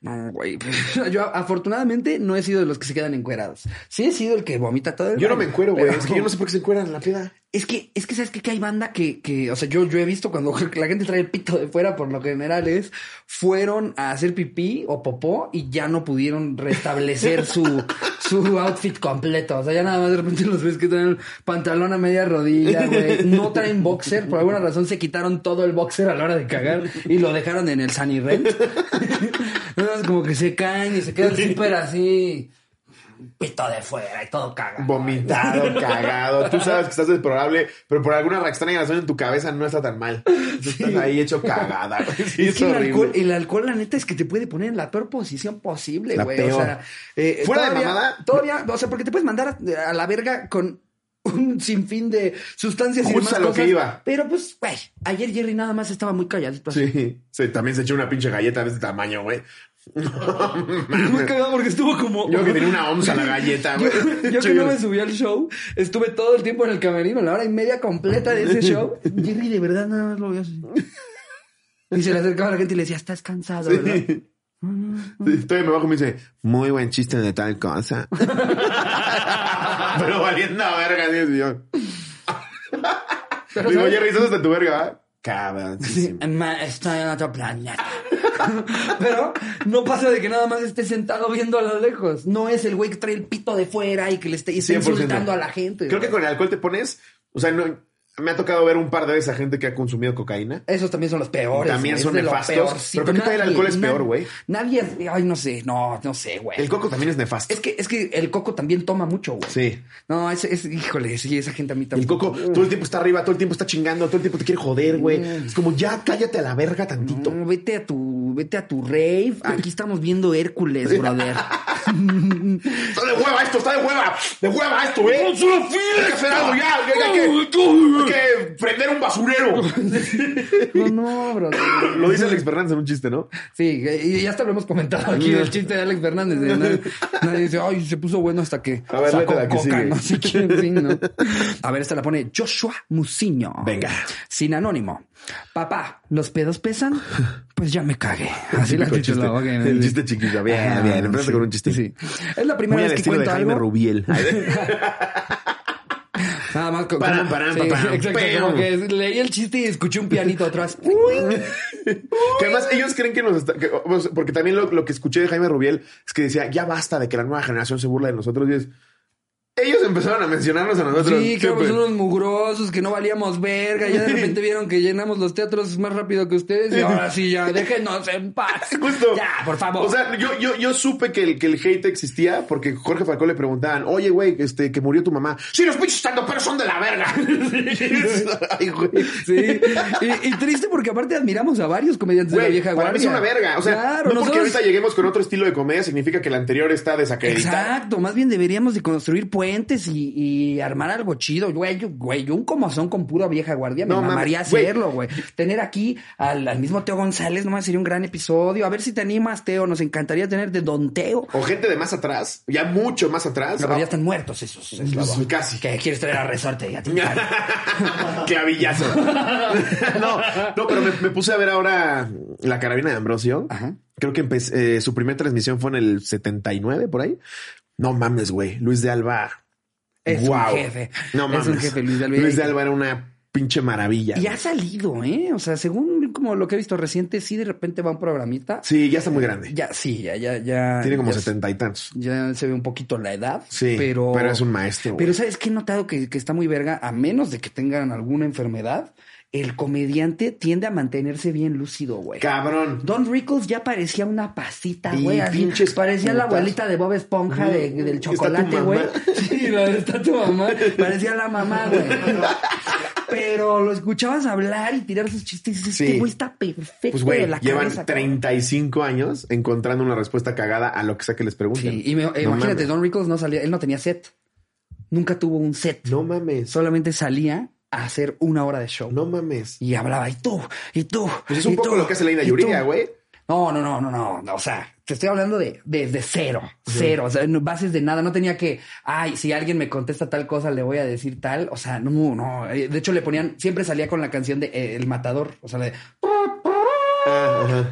No, güey. Yo afortunadamente no he sido de los que se quedan encuerados. Sí he sido el que vomita todo el Yo no me encuero, güey. Es que yo no sé por qué se encueran en la peda. Es que, es que sabes qué? que hay banda que, que, o sea, yo, yo he visto cuando la gente trae el pito de fuera, por lo general es, fueron a hacer pipí o popó y ya no pudieron restablecer su, su outfit completo. O sea, ya nada más de repente los ves que traen pantalón a media rodilla, güey. No traen boxer, por alguna razón se quitaron todo el boxer a la hora de cagar y lo dejaron en el Sunny Rent. Entonces como que se caen y se quedan súper así, pito de fuera y todo cagado. Vomitado, cagado. Tú sabes que estás desprobable, pero por alguna extraña razón en tu cabeza no está tan mal. Tú Estás ahí hecho cagada. Sí, es que el alcohol, el alcohol, la neta, es que te puede poner en la peor posición posible, güey. O sea, eh, Fuera de todavía, mamada. Todavía, o sea, porque te puedes mandar a, a la verga con un sinfín de sustancias y demás a lo cosas. que iba. Pero pues, güey, ayer Jerry nada más estaba muy calladito así. Sí, sí, también se echó una pinche galleta de este tamaño, güey. Muy cagado porque estuvo como. Yo que tenía una onza la galleta, güey. Yo que no me subí al show, estuve todo el tiempo en el camerino, la hora y media completa de ese show. Jerry de verdad nada más lo vio así. Y se le acercaba a la gente y le decía, estás cansado, ¿verdad? Sí. Sí, Todavía me bajo y me dice, muy buen chiste de tal cosa. Dios. Pero, Digo. Jerry, ¿estás de tu verga? Cabrón. Sí, estoy en otro planeta. Pero no pasa de que nada más esté sentado viendo a lo lejos. No es el güey que trae el pito de fuera y que le esté, y esté 100%. insultando a la gente. Creo que con el alcohol te pones, o sea, no, me ha tocado ver un par de veces a gente que ha consumido cocaína. Esos también son los peores. También güey. son Es nefastos. Pero creo que todavía el alcohol es nadie- peor, güey. Nadie, ay, no sé, no, no sé, güey. El coco también es nefasto. Es que, es que el coco también toma mucho, güey. Sí. No, es, es, híjole, sí, esa gente a mí El también. coco todo el tiempo está arriba, todo el tiempo está chingando, todo el tiempo te quiere joder, güey. Es como, ya cállate a la verga tantito. No, vete a tu, vete a tu rave. Aquí estamos viendo Hércules, brother. Está de hueva esto, está de hueva. De hueva esto, ¿eh? ¡No solo Hay que hacer algo ya. ya, Hay que, que prender un basurero. No, no, brother. Lo dice Alex Fernández en un chiste, ¿no? Sí, y ya hasta lo hemos comentado aquí el chiste de Alex Fernández. de nadie, nadie dice, ay, se puso bueno hasta que A ver, sacó la que coca, sigue. no sé quién, sí, ¿no? A ver, esta la pone Joshua Muciño. Venga. Sin anónimo. Papá, ¿los pedos pesan? Pues ya me cagué. Así la chiste. El sí. chiste chiquito. Bien, Ah, bien. Empezaste sí, con un chiste. Sí. Es la primera vez que estilo de cuento Jaime algo. Rubiel. Nada más como, Param, param, sí, param, exacto, como que leí el chiste y escuché un pianito atrás. Que además ellos creen que nos está... que- porque también lo, lo que escuché de Jaime Rubiel es que decía, ya basta de que la nueva generación se burla de nosotros. Y es... Ellos empezaron a mencionarnos a nosotros. Sí, que éramos unos mugrosos, que no valíamos verga. Ya de repente vieron que llenamos los teatros más rápido que ustedes. Y ahora sí, ya, déjenos en paz. Justo. Ya, por favor. O sea, yo, yo, yo supe que el, que el hate existía porque Jorge Falcón le preguntaban, oye, güey, este, que murió tu mamá. Sí, los pinches pero son de la verga. Ay, güey. Sí, y, y triste porque aparte admiramos a varios comediantes de la Güey, vieja para mí guardia. es una verga. O sea, Claro, no porque nosotros- ahorita lleguemos con otro estilo de comedia significa que el anterior está desacreditado. Exacto, más bien deberíamos de construir puentes y, y armar algo chido. Güey, yo, güey, yo un con pura vieja guardia me mames, mamaría güey. hacerlo, güey. Tener aquí al, al mismo Teo González, nomás sería un gran episodio. A ver si te animas, Teo. Nos encantaría tener de Don Teo. O gente de más atrás, ya mucho más atrás. No, pero ya están muertos esos. esos Pues, casi. Que quieres traer a resorte y a ti. Clavillazo. no, no, pero me, me puse a ver ahora la carabina de Ambrosio. Ajá. Creo que empecé- eh, su primera transmisión fue en el 79, por ahí. No mames, güey. Luis de Alba. Es un Guau. jefe. No Es mames. un jefe, Luis de Alba. Luis de Alba era una pinche maravilla. Y ha salido, ¿eh? O sea, según como lo que he visto reciente, sí de repente va un programita. Sí, ya está muy grande. Ya, sí, ya, ya, ya. Tiene como setenta y tantos. Ya se ve un poquito la edad. Sí, pero. pero es un maestro, güey. Pero ¿sabes qué he notado que, que está muy verga? A menos de que tengan alguna enfermedad, el comediante tiende a mantenerse bien lúcido, güey. Cabrón. Don Rickles ya parecía una pasita, güey. pinches Parecía la abuelita de Bob Esponja de- del chocolate, güey. Sí, la está tu mamá. Parecía la mamá, güey. Pero lo escuchabas hablar y tirar sus chistes. y dices, Sí. Este güey está perfecto Pues, güey, de la llevan cabeza. cabrón". 35 años encontrando una respuesta cagada a lo que sea que les pregunten. Sí, y me- No imagínate, mames. Don Rickles no salía, él no tenía set. Nunca tuvo un set. No mames. Solamente salía a hacer una hora de show. No mames. Y hablaba, y tú, y tú. Pues es un poco tú, lo que hace Leina y Yuridia, tú". güey. No, no, no, no, no, no, O sea, te estoy hablando de desde cero, cero. O sea, no bases de nada. No tenía que, ay, si alguien me contesta tal cosa, le voy a decir tal. O sea, no, no. Eh, De hecho, le ponían, siempre salía con la canción de eh, El Matador. O sea, de. Ajá.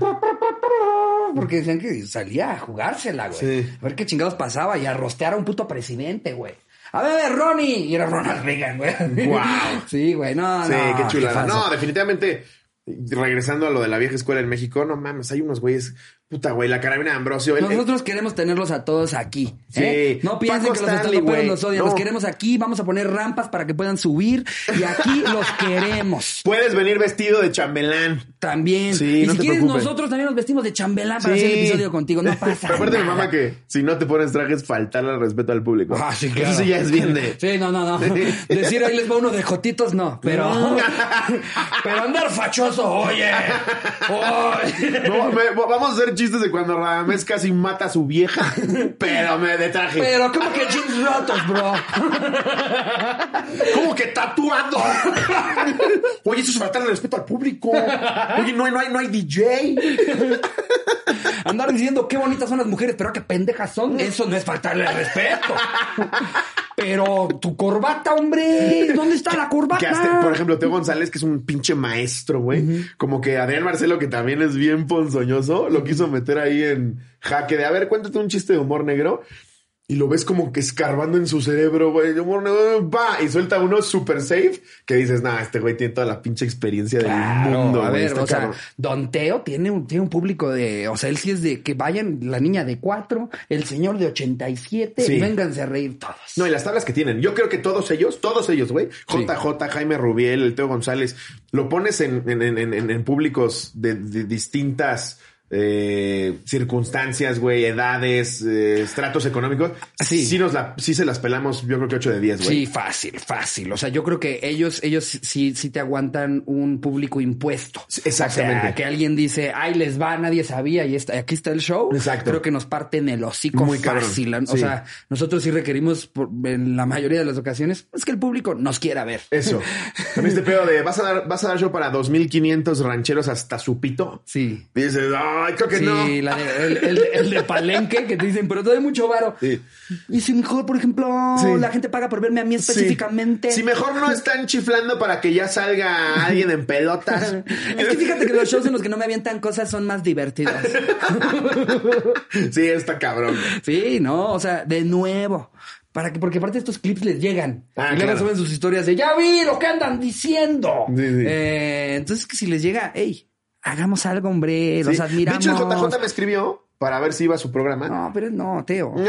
Porque decían que salía a jugársela, güey. Sí. A ver qué chingados pasaba y a rostear a un puto presidente, güey. A ver, Ronnie. Y era Ronald Reagan, güey. Guau. Sí, güey. No, Sí, no. qué chulada. No, definitivamente, regresando a lo de la vieja escuela en México, no mames, hay unos güeyes, puta güey, la carabina de Ambrosio. el- el- Nosotros queremos tenerlos a todos aquí. Sí. ¿eh? No piensen Paco que los Stanley, estandoperos güey. los odian. No. Los queremos aquí. Vamos a poner rampas para que puedan subir. Y aquí los queremos. Puedes venir vestido de chambelán. También. Sí, y no si te quieres, preocupes. nosotros también nos vestimos de chambelán para Sí. hacer el episodio contigo. No pasa aparte mi nada. mamá que si no te pones trajes, faltarle al respeto al público. Ah, sí, claro. Eso sí ya es bien de... Sí, no, no, no. Decir ahí les va uno de jotitos, no. Pero. pero andar fachoso, oye. Oye. No, me- vamos a hacer chistes de cuando Radamés casi mata a su vieja, pero me de traje. Pero, ¿cómo que jeans rotos, bro? ¿Cómo que tatuando? Oye, eso es faltarle respeto al público. Oye, no hay, no hay, no hay DJ. Andar diciendo qué bonitas son las mujeres, pero qué pendejas son, eso no es faltarle respeto. Pero tu corbata, hombre, ¿dónde está la corbata? Que hasta, por ejemplo, Teo González, que es un pinche maestro, güey. Como que Adrián Marcelo, que también es bien ponzoñoso, lo quiso meter ahí en jaque de, a ver, cuéntate un chiste de humor negro. Y lo ves como que escarbando en su cerebro, güey. Va, y suelta uno super safe que dices, nah, este güey tiene toda la pinche experiencia del mundo. A ver, está o sea. Don Teo tiene un, tiene un público de, o sea, él sí es de que vayan la niña de cuatro, el señor de 87, Sí. y vénganse a reír todos. No, y las tablas que tienen. Yo creo que todos ellos, todos ellos, güey. JJ, Jaime Rubiel, el Teo González, lo pones en, en, en, en- en públicos de, de distintas eh, circunstancias, güey, edades, eh, estratos económicos. Sí. Sí. nos la, sí se las pelamos, yo creo que 8 de 10, güey. Sí, fácil, fácil. O sea, yo creo que ellos, ellos sí, sí te aguantan un público impuesto. Exactamente. O sea, que alguien dice, ay, les va, nadie sabía y está, aquí está el show. Exacto. Creo que nos parten el hocico Muy cabrón. fácil. O Sí. sea, nosotros sí requerimos, por- en la mayoría de las ocasiones, es que el público nos quiera ver. Eso. También este pedo de vas a dar, vas a dar show para 2500 rancheros hasta su pito. Sí. Dices, ay, creo que Sí, no. la de- el, el- el de Palenque que te dicen, pero te doy mucho varo. Sí. Y si mejor, por ejemplo, Sí. la gente paga por verme a mí Sí. específicamente. Si mejor no están chiflando para que ya salga alguien en pelotas. Es que fíjate que los shows en los que no me avientan cosas son más divertidos. sí, está cabrón. Sí, no, o sea, de nuevo. Para que, porque aparte estos clips les llegan. Ah, y luego claro. suben sus historias de ya vi lo que andan diciendo. Sí, sí. Eh, entonces que si les llega, hey, hagamos algo, hombre, los Sí. admiramos. De hecho, el JJ me escribió para ver si iba a su programa. No, pero no, Teo. no, no,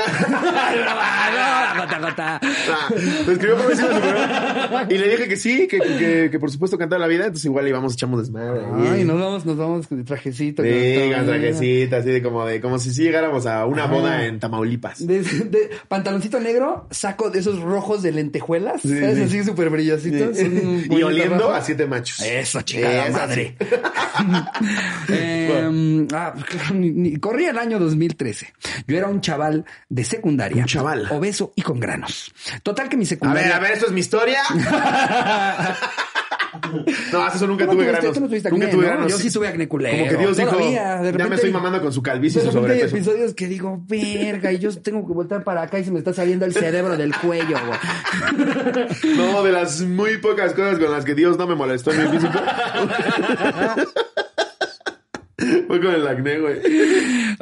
gota. Ah, me escribió para ver si iba a su programa. Y le dije que sí, que, que, que por supuesto cantaba la vida. Entonces igual íbamos, echamos desmadre. Ay, nos vamos, nos vamos de trajecito. con trajecita, así de como de, como si sí llegáramos a una Ajá. boda en Tamaulipas. De, de pantaloncito negro, saco de esos rojos de lentejuelas, Sí, ¿sabes? sí. Así súper brillositos. Sí. Y oliendo rojo. a siete machos. Eso, chingada madre. Eh, ah, claro, ni- ni- corría el año 2013. Yo era un chaval de secundaria. Un chaval. Obeso y con granos. Total que mi A secundaria... ver, a ver, esto es mi historia. No, eso nunca tuve granos. tú no tuviste Nunca tuve ¿no? granos. Yo sí tuve acné culero. Como que Dios dijo, ya me estoy mamando con su calvicie y De su repente hay sobrepeso. episodios que digo, verga, y yo tengo que voltar para acá y se me está saliendo el cerebro del cuello, güey. No, de las muy pocas cosas con las que Dios no me molestó en mi físico. Fue con el acné, güey.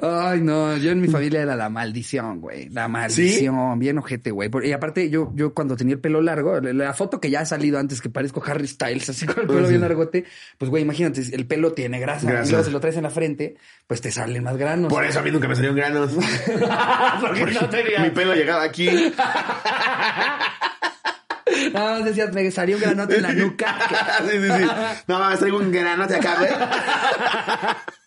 Ay, no, yo en mi familia era la maldición, güey. La maldición, bien ojete, güey. Y aparte, yo, yo cuando tenía el pelo largo, la- foto que ya ha salido antes que parezco Harry Styles, así con el pelo Sí. bien largote, pues güey, imagínate, el pelo tiene grasa, Grasa. y luego se lo traes en la frente, pues te salen más granos. Por eso a mí nunca me salieron granos. Porque no tenía- Mi pelo llegaba aquí. Nada más decías, me salió un granote en la nuca. sí, sí, sí. No mames, traigo un granote acá, güey.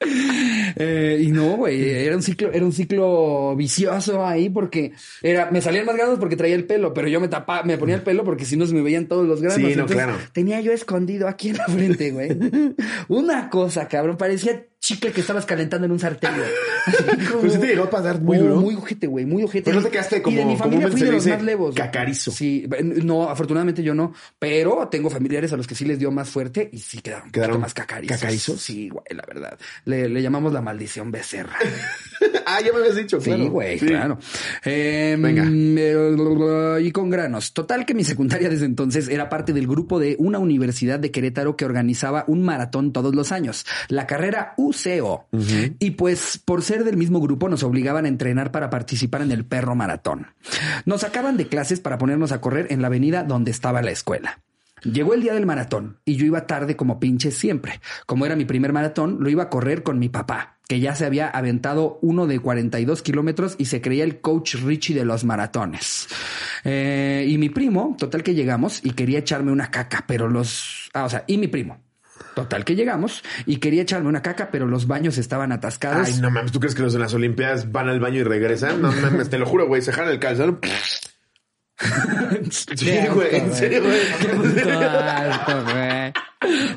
Eh, y no, güey, era un ciclo, era un ciclo vicioso ahí porque era, me salían más granos porque traía el pelo, pero yo me tapaba, me ponía el pelo porque si no se me veían todos los granos. Sí, no, Entonces, claro. Tenía yo escondido aquí en la frente, güey. Una cosa, cabrón, parecía chicle que estabas calentando en un sartén, güey. Como- Pero sí te llegó a pasar muy duro. Muy ojete, güey, muy ojete. Pero no te quedaste como- Y de mi familia fui de los más levos. cacarizo. Sí, no, afortunadamente yo no, pero tengo familiares a los que sí les dio más fuerte y sí quedaron, ¿Quedaron más cacarizos. cacarizos? Sí, güey, la verdad. Le, le llamamos la maldición becerra. ah, ya me habías dicho, Sí, claro. güey, Sí. claro. Em, Venga. eh, y con granos. Total que mi secundaria desde entonces era parte del grupo de una universidad de Querétaro que organizaba un maratón todos los años, la carrera Y pues por ser del mismo grupo nos obligaban a entrenar para participar en el perro maratón. Nos sacaban de clases para ponernos a correr en la avenida donde estaba la escuela. Llegó el día del maratón y yo iba tarde como pinche siempre. Como era mi primer maratón, lo iba a correr con mi papá, que ya se había aventado uno de 42 kilómetros y se creía el coach Richie de los maratones. Eh, y mi primo, total que llegamos y quería echarme una caca, pero los... Ah, o sea, y mi primo. Total que llegamos y quería echarme una caca, pero los baños estaban atascados. Ay, no mames, ¿tú crees que los en las Olimpiadas van al baño y regresan? No mames, te lo juro, güey, se jalan el calzón. Sí, güey, en serio, güey.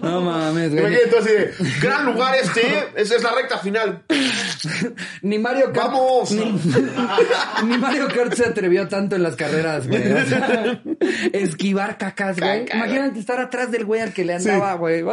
No mames, güey. Imagínate así de, gran lugar este, esa es la recta final. Ni Mario Kart. ¡Vamos! Ni, ni Mario Kart se atrevió tanto en las carreras, güey. O sea, esquivar cacas, güey. Caca, Imagínate estar atrás del güey al que le andaba, güey.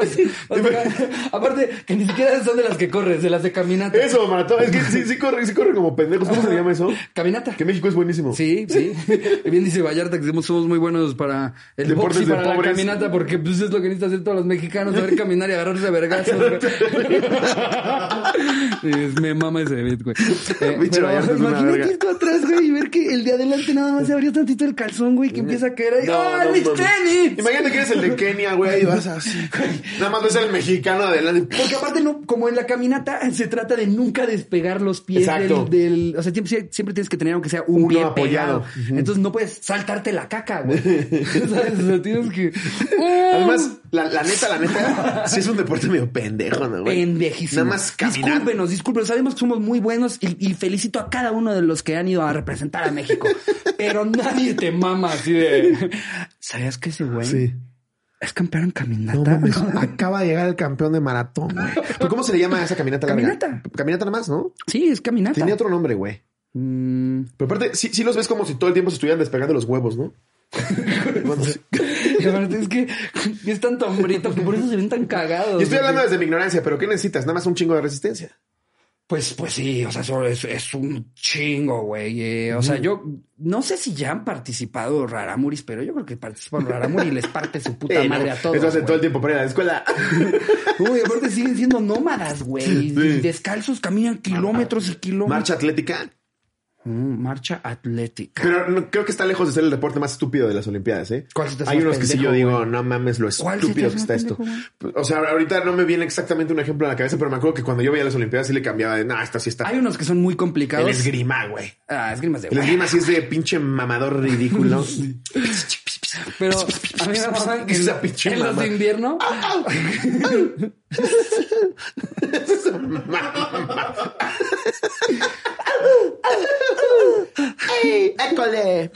Aparte, que ni siquiera son de las que corres, de las de caminata. Eso, maratón. Es que sí, sí corre, sí corre como pendejos. ¿Cómo se llama eso? Caminata. Que México es buenísimo. Sí, sí. Bien dice Vallarta que somos- muy buenos para el box y para la pobres. caminata, porque pues es lo que necesitan hacer todos los mexicanos, saber caminar y agarrarse a vergazos. me mama ese beat, güey. Eh, pero imagínate tú atrás, güey, y ver que el de adelante nada más se abrió tantito el calzón, güey, que empieza a caer ahí. No, ¡Ay, no, mis no, no. tenis! Imagínate que eres el de Kenia, güey, y vas así. Nada más ves al mexicano adelante. Porque aparte, no, como en la caminata, se trata de nunca despegar los pies Exacto. del, del- O sea, siempre, siempre tienes que tener aunque sea un Uno pie apoyado. Entonces no puedes saltarte la caca, güey. ¿Sabes? O sea, tienes que. Además, la, la neta, la neta, sí es un deporte medio pendejo, ¿no, güey? Pendejísimo. Nada más caminar. Discúlpenos, discúlpenos. Sabemos que somos muy buenos y, y felicito a cada uno de los que han ido a representar a México. Pero nadie te mama así de. ¿Sabías que ese güey Sí. es campeón en No caminata? acaba de llegar el campeón de maratón, güey. ¿Pero cómo se le llama a esa caminata larga? Caminata. Caminata nada más, ¿no? sí, es caminata. Tenía otro nombre, güey. Mm, Pero aparte, sí, sí los ves como si todo el tiempo se estuvieran despegando los huevos, ¿no? Bueno, sí. es que es tanto hombrito que por eso se ven tan cagados. Y estoy hablando desde mi ignorancia, pero ¿qué necesitas? Nada más un chingo de resistencia. Pues, pues sí, o sea, eso es, es un chingo, güey. eh, o sea, yo no sé si ya han participado Raramuris, pero yo creo que participan Raramuri y les parte su puta madre no, a todos. Eso hace güey. todo el tiempo para ir a la escuela. Uy, aparte siguen siendo nómadas, güey. Sí. Descalzos caminan kilómetros y kilómetros. Marcha atlética. Mm, marcha atlética. Pero no- creo que está lejos de ser el deporte más estúpido de las Olimpiadas, ¿eh? ¿Cuál se te hace Hay unos que sí yo digo, güey? no mames, lo ¿Cuál se te estúpido que está esto. O sea, ahorita no me viene exactamente un ejemplo a la cabeza, pero me acuerdo que cuando yo veía las Olimpiadas sí le cambiaba de, no, esta sí está. Hay unos que son muy El complicados. esgrima, güey. Ah, esgrimas de El esgrima sí es de pinche mamador ridículo. Pero a mí me maman que en, en los de invierno. ¡École!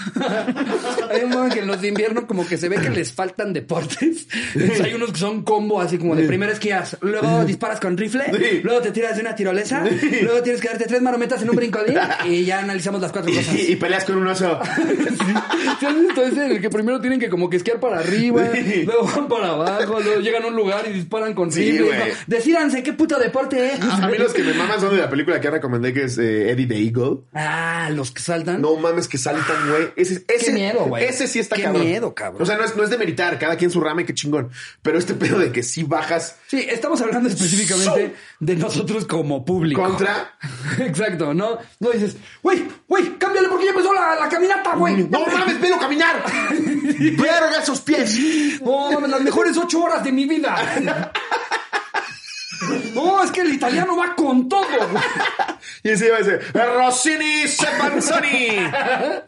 Hay un momento que en los de invierno como que se ve que les faltan deportes. Entonces hay unos que son combo así como de primero esquías, luego disparas con rifle, Sí. luego te tiras de una tirolesa, luego tienes que darte tres marometas en un brincolín y ya analizamos las cuatro cosas. Y, y peleas con un oso. ¿Sí has visto ese en el que primero tienen que como que esquiar para arriba, Sí. luego van para abajo, luego llegan a un lugar y disparan con Sí, rifle? güey. No, Decídanse qué puto deporte es. A mí los que me maman son de la película que recomendé, que es eh, Eddie the Eagle. Ah, los que saltan. No mames que saltan, güey. Ese, ese, miedo, güey. Ese sí está Qué cabrón. miedo, cabrón. O sea, no es, no es de meritar, cada quien su rama y qué chingón. Pero este pedo de que sí bajas Sí, estamos hablando específicamente de nosotros como público. contra. Exacto, no, no dices, güey, güey, cámbiale porque ya empezó la, la caminata, güey. ¡No mames, velo caminar! ¡Verga esos pies! No mames, las mejores ocho horas de mi vida. No, es que el italiano va con todo. Y ese iba a decir, Rossini Sepanzoni.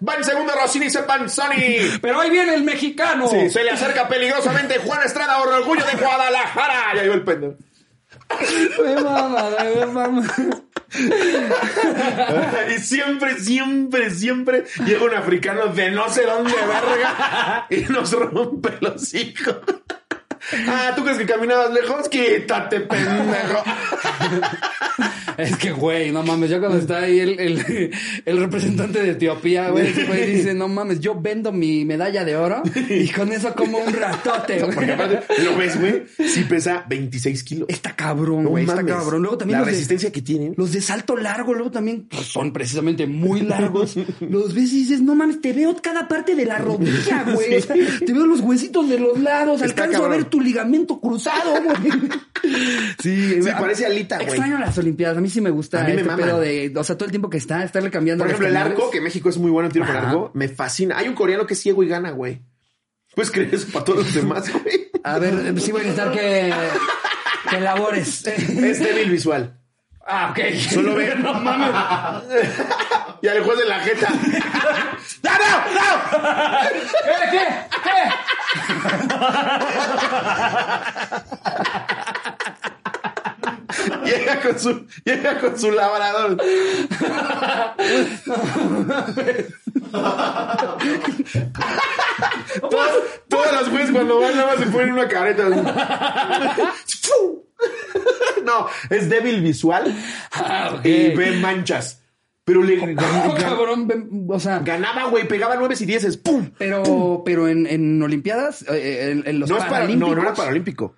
Va en segundo Rossini Sepanzoni. Pero ahí viene el mexicano. Sí, se le acerca peligrosamente Juan Estrada, orgullo de Guadalajara. Y ahí va el pendejo. Me mama, me mama. Y siempre, siempre, siempre llega un africano de no sé dónde verga y nos rompe los hijos. Ah, ¿tú crees que caminabas lejos? Quítate, pendejo. Es que, güey, no mames, ya cuando está ahí el, el, el representante de Etiopía, güey, ese güey dice, no mames, yo vendo mi medalla de oro y con eso como un ratote, Porque güey. aparte, lo ves, güey, sí pesa 26 kilos. Está cabrón, No güey, está mames. cabrón. Luego también La de- resistencia que tienen. Los de salto largo, luego también pues, son precisamente muy largos. Los ves y dices, no mames, te veo cada parte de la rodilla, güey. O sea, te veo los huesitos de los lados. Está Alcanzo a ver tu ligamento cruzado, güey. Sí, Sí, parece alita, güey. Extraño las Olimpiadas. A mí sí me gusta A mí me este pedo de, o sea, todo el tiempo que está, estarle cambiando Por ejemplo, el arco, que México es muy bueno en tiro con arco, me fascina. Hay un coreano que es ciego y gana, güey. ¿Puedes creer eso para todos los demás, güey? A ver, sí voy a necesitar que, que elabores. Es débil visual. Ah, ok. Solo ve. no mames. Y al juez de la jeta. ¡No, no, no! ¿Qué? ¿Qué? ¿Qué? Llega con su, llega con su labrador. todos, todos los jueces cuando van nada más se ponen una careta. no, es débil visual Ah, y ve manchas. Pero le Oh, cabrón, o sea, ganaba, güey, pegaba nueve y dieces, ¡pum! pero, pero en, en Olimpiadas, eh, en, en los No, es para, no, no era Paralímpicos. paralímpico.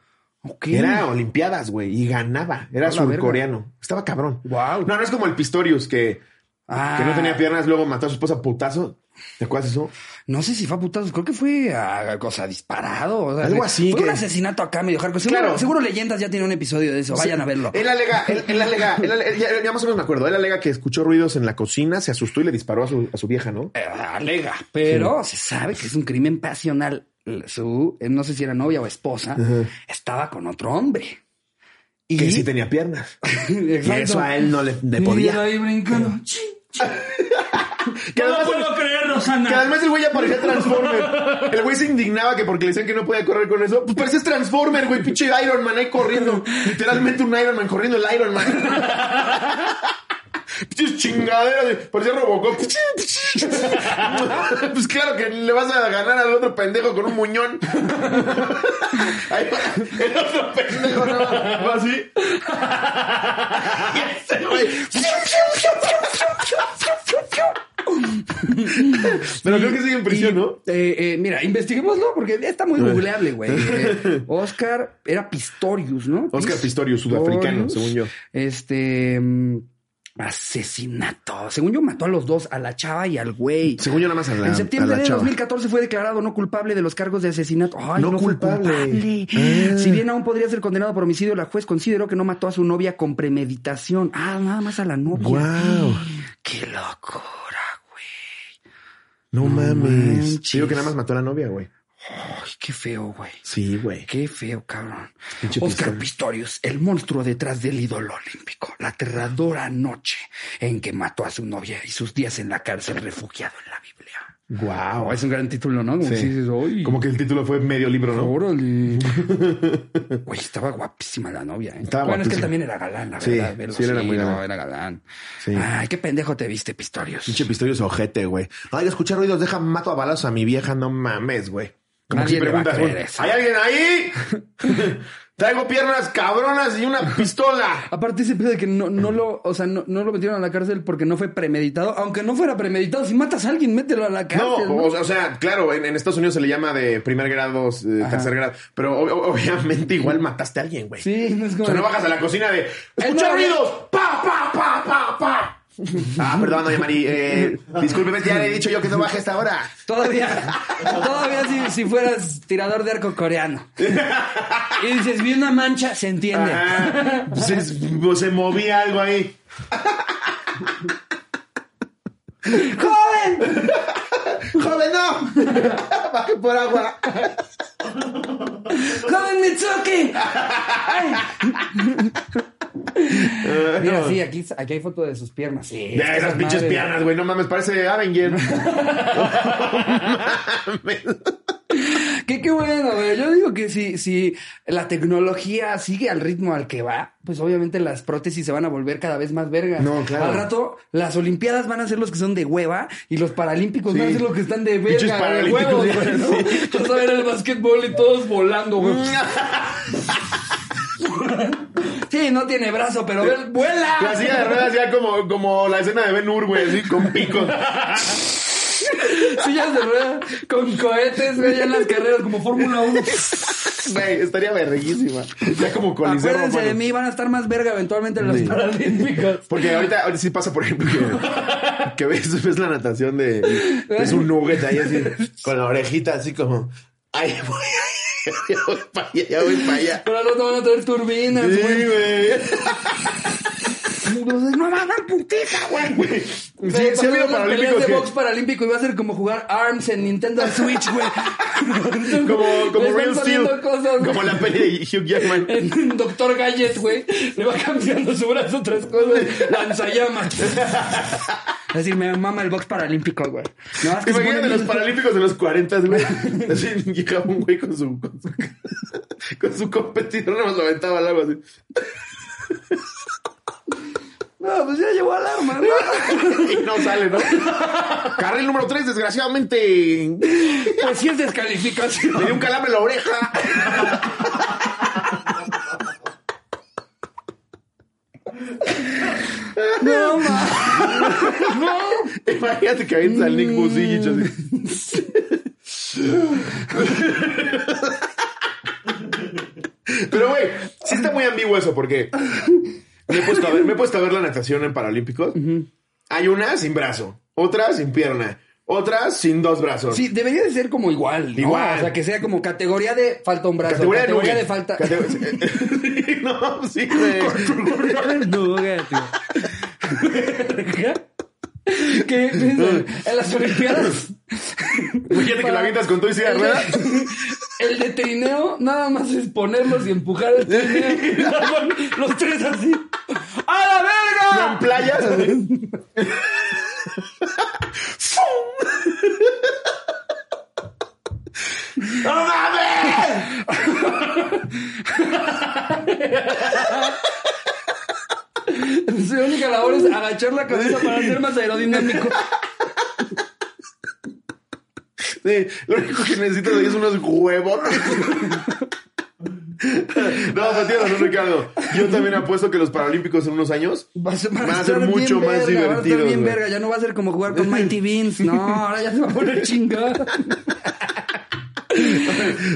Era Olimpiadas, güey, y ganaba. Era surcoreano. Estaba cabrón. No, no es como el Pistorius que, Ah, que no tenía piernas, luego mató a su esposa putazo. ¿Te acuerdas de eso? No sé si fue a putazos, creo que fue a cosa disparado. o sea, Algo así Fue que- un asesinato acá medio hardcore. Seguro, Claro. seguro Leyendas ya tiene un episodio de eso. Vayan a verlo. Él alega, él, él alega, él alega- ya, ya más o menos me acuerdo. Él alega que escuchó ruidos en la cocina, se asustó y le disparó a su, a su vieja, ¿no? Eh, alega, pero se sabe que es un crimen pasional. Su, eh, no sé si era novia o esposa, estaba con otro hombre. Y Que sí tenía piernas. Y eso a él no le, le Y podía. ahí brincando. No lo puedo creer, que Rosana. además el güey ya parecía Transformer. El güey se indignaba que porque le decían que no podía correr con eso. Pues pareces Transformer, güey, pinche Iron Man ahí corriendo. Literalmente un Iron Man corriendo el Iron Man. Pinches chingaderas, de- parecía Robocop. Pues claro que le vas a ganar al otro pendejo con un muñón. Ahí va, el otro pendejo no va así. Y güey. Pero creo que sigue en prisión, Y, ¿no? eh, eh, mira, investiguémoslo porque está muy googleable, güey. Eh, Oscar era Pistorius, ¿no? Oscar Pistorius, sudafricano, según yo. Este. Asesinato. Según yo, mató a los dos, a la chava y al güey. Según yo, nada más a la, en septiembre a la de chava. 2014 fue declarado no culpable de los cargos de asesinato. Ay, No no, culpable. culpable. Ah. Si bien aún podría ser condenado por homicidio, la juez consideró que no mató a su novia con premeditación. Ah, nada más a la novia. Qué locura, güey. No, No mames. Digo que nada más mató a la novia, güey. Ay, qué feo, güey. Sí, güey. Qué feo, cabrón. Oscar Pistorius. El monstruo detrás del ídolo olímpico. La aterradora noche en que mató a su novia y sus días en la cárcel refugiado en la Biblia. Wow. Oh, es un gran título, ¿no? Como Sí. si dices, "Ay, Como que el título fue medio libro, ¿no? Órale. Güey, estaba guapísima la novia. ¿eh? Estaba bueno, es que él también era galán, la Sí, verdad. sí, era muy no, galán. era galán. Sí. Ay, qué pendejo te viste, Pistorius. Pinche Pistorius ojete, güey. Ay, escuchar ruidos, deja, mato a balazos a mi vieja, no mames, güey. Como Nadie si le va a preguntas, creer güey, eso. ¿hay alguien ahí? Traigo piernas cabronas y una pistola. Aparte ese pedo de que no, no lo, o sea, no, no lo metieron a la cárcel porque no fue premeditado. Aunque no fuera premeditado, si matas a alguien, mételo a la cárcel. ¿no? o, o sea, claro, en, en Estados Unidos se le llama de primer grado, eh, tercer grado, pero o- o- obviamente igual mataste a alguien, güey. Sí, no es O como. sea, no bajas a la cocina de ¡Escucha ruidos! ¡Pa, pa, pa, pa, pa! Ah, perdón, doña Mari. Eh, discúlpeme, ya le he dicho yo que no baje esta hora. Todavía, todavía si, si fueras tirador de arco coreano. Y dices, vi una mancha, se entiende. Ah, pues es- pues se movía algo ahí. ¡Joven! ¡Joven, no! Baje por agua. ¡Joven Mitsuki! ¡Ay! Mira, sí, aquí, aquí hay foto de sus piernas. Sí, Ya, esas pinches madre. piernas, güey. No mames, parece Avenger. No mames. Qué, qué bueno, güey. Yo digo que si, si la tecnología sigue al ritmo al que va, pues obviamente las prótesis se van a volver cada vez más vergas. No, claro. Al rato, las Olimpiadas van a ser los que son de hueva y los Paralímpicos Sí. van a ser los que están de verga, de paralímpicos, sí. güey. ¿no? Vas a ver el básquetbol y todos volando, güey. Sí, no tiene brazo, pero él vuela. La silla de ruedas ya como, como la escena de Ben Hur, güey, así con picos. Sillas de ruedas con cohetes, güey, ya en las carreras como Fórmula 1. Güey, estaría verguísima. Ya como coliseo Acuérdense romano. de mí, van a estar más verga eventualmente en los Paralímpicos. Porque ahorita, ahorita sí pasa, por ejemplo, que, que ves, ves la natación de... Es un nugget ahí así, con la orejita así como... Ay, voy, ay, ya voy para allá, ya voy para allá. Pero rato van a tener turbinas, Sí, güey. güey. No va a dar putita, güey. Sí, sí ha habido paralímpicos de que... box paralímpico y va a ser como jugar ARMS en Nintendo Switch, güey. Como, como están Real Steel. poniendo cosas, güey. Como la peli de Hugh Jackman. Doctor Gadget, güey, le va cambiando su brazo otras cosas. Lanzallamas. Es decir, me mama el box paralímpico, güey. No, es que se Imagínate los paralímpicos de los 40, güey. Así llegaba un güey con su, con su, con su competidor, nada más lo aventaba al agua así. No, pues ya llevó alarma, ¿no? Y no sale, ¿no? Carril número 3, desgraciadamente. Pues sí es descalificación. Me dio un calambre en la oreja. No, ma. que avientas al Nick Busillich así. Pero, güey, sí está muy ambiguo eso porque me he puesto a ver, me he puesto a ver la natación en Paralímpicos. Hay una sin brazo, otra sin pierna, otra sin dos brazos. Sí, debería de ser como igual, ¿no? Igual. O sea, que sea como categoría de falta un brazo, Categoría, categoría, de, de falta... Cate- no, sí, güey. Categoría de. ¿Qué? En las Olimpiadas. Imagínate que la avientas con todo y silla rueda. El de trineo, nada más es ponerlos y empujar el trineo. Los tres así. ¡A la verga! En playas. ¡No mames! Su única labor es agachar la cabeza para ser más aerodinámico. Sí, lo único que necesitas ahí es unos huevos. No, Matías, no, Ricardo. Yo también apuesto que los Paralímpicos en unos años Va a ser, Van a ser mucho más Va divertidos, bien güey. verga. Ya no va a ser como jugar con Mighty Beans. No, ahora ya se va a poner chingada.